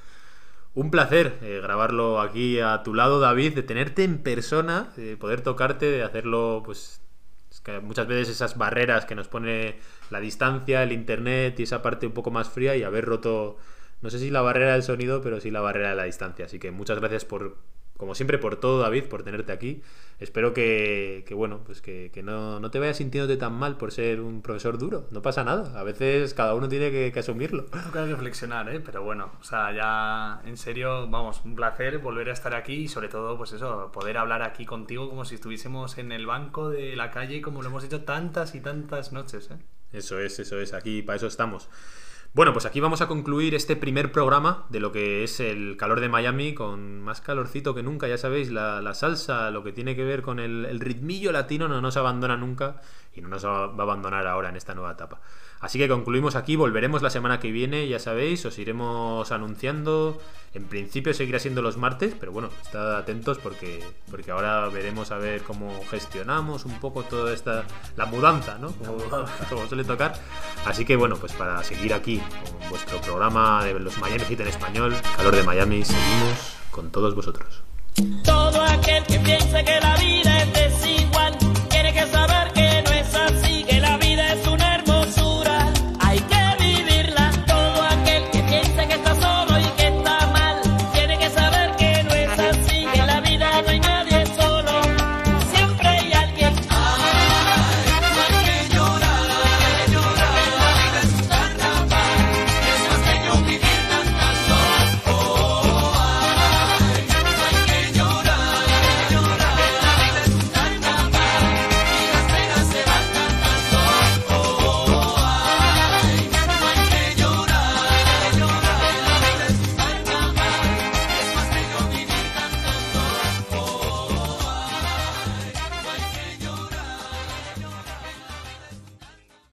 un placer eh, grabarlo aquí a tu lado, David, de tenerte en persona, de poder tocarte, de hacerlo, pues, es que muchas veces esas barreras que nos pone la distancia, el internet y esa parte un poco más fría y haber roto, no sé si la barrera del sonido, pero sí la barrera de la distancia. Así que muchas gracias por, como siempre, por todo, David, por tenerte aquí. Espero que, que, bueno, pues que, que no, no te vayas sintiéndote tan mal por ser un profesor duro. No pasa nada. A veces cada uno tiene que, que asumirlo. Tengo que reflexionar, ¿eh? Pero bueno, o sea, ya en serio, vamos, un placer volver a estar aquí y sobre todo, pues eso, poder hablar aquí contigo como si estuviésemos en el banco de la calle como lo hemos hecho tantas y tantas noches, ¿eh? Eso es, eso es, aquí para eso estamos. Bueno, pues aquí vamos a concluir este primer programa de lo que es el calor de Miami con más calorcito que nunca, ya sabéis, la, la salsa, lo que tiene que ver con el, el ritmillo latino no nos abandona nunca y no nos va va a abandonar ahora en esta nueva etapa. Así que concluimos aquí, volveremos la semana que viene, ya sabéis, os iremos anunciando. En principio seguirá siendo los martes, pero bueno, estad atentos porque, porque ahora veremos a ver cómo gestionamos un poco toda esta. la mudanza, ¿no? Como, como suele tocar. Así que bueno, pues para seguir aquí con vuestro programa de los Miami Heat en español, Calor de Miami, seguimos con todos vosotros. Todo aquel que piense que la vida es decir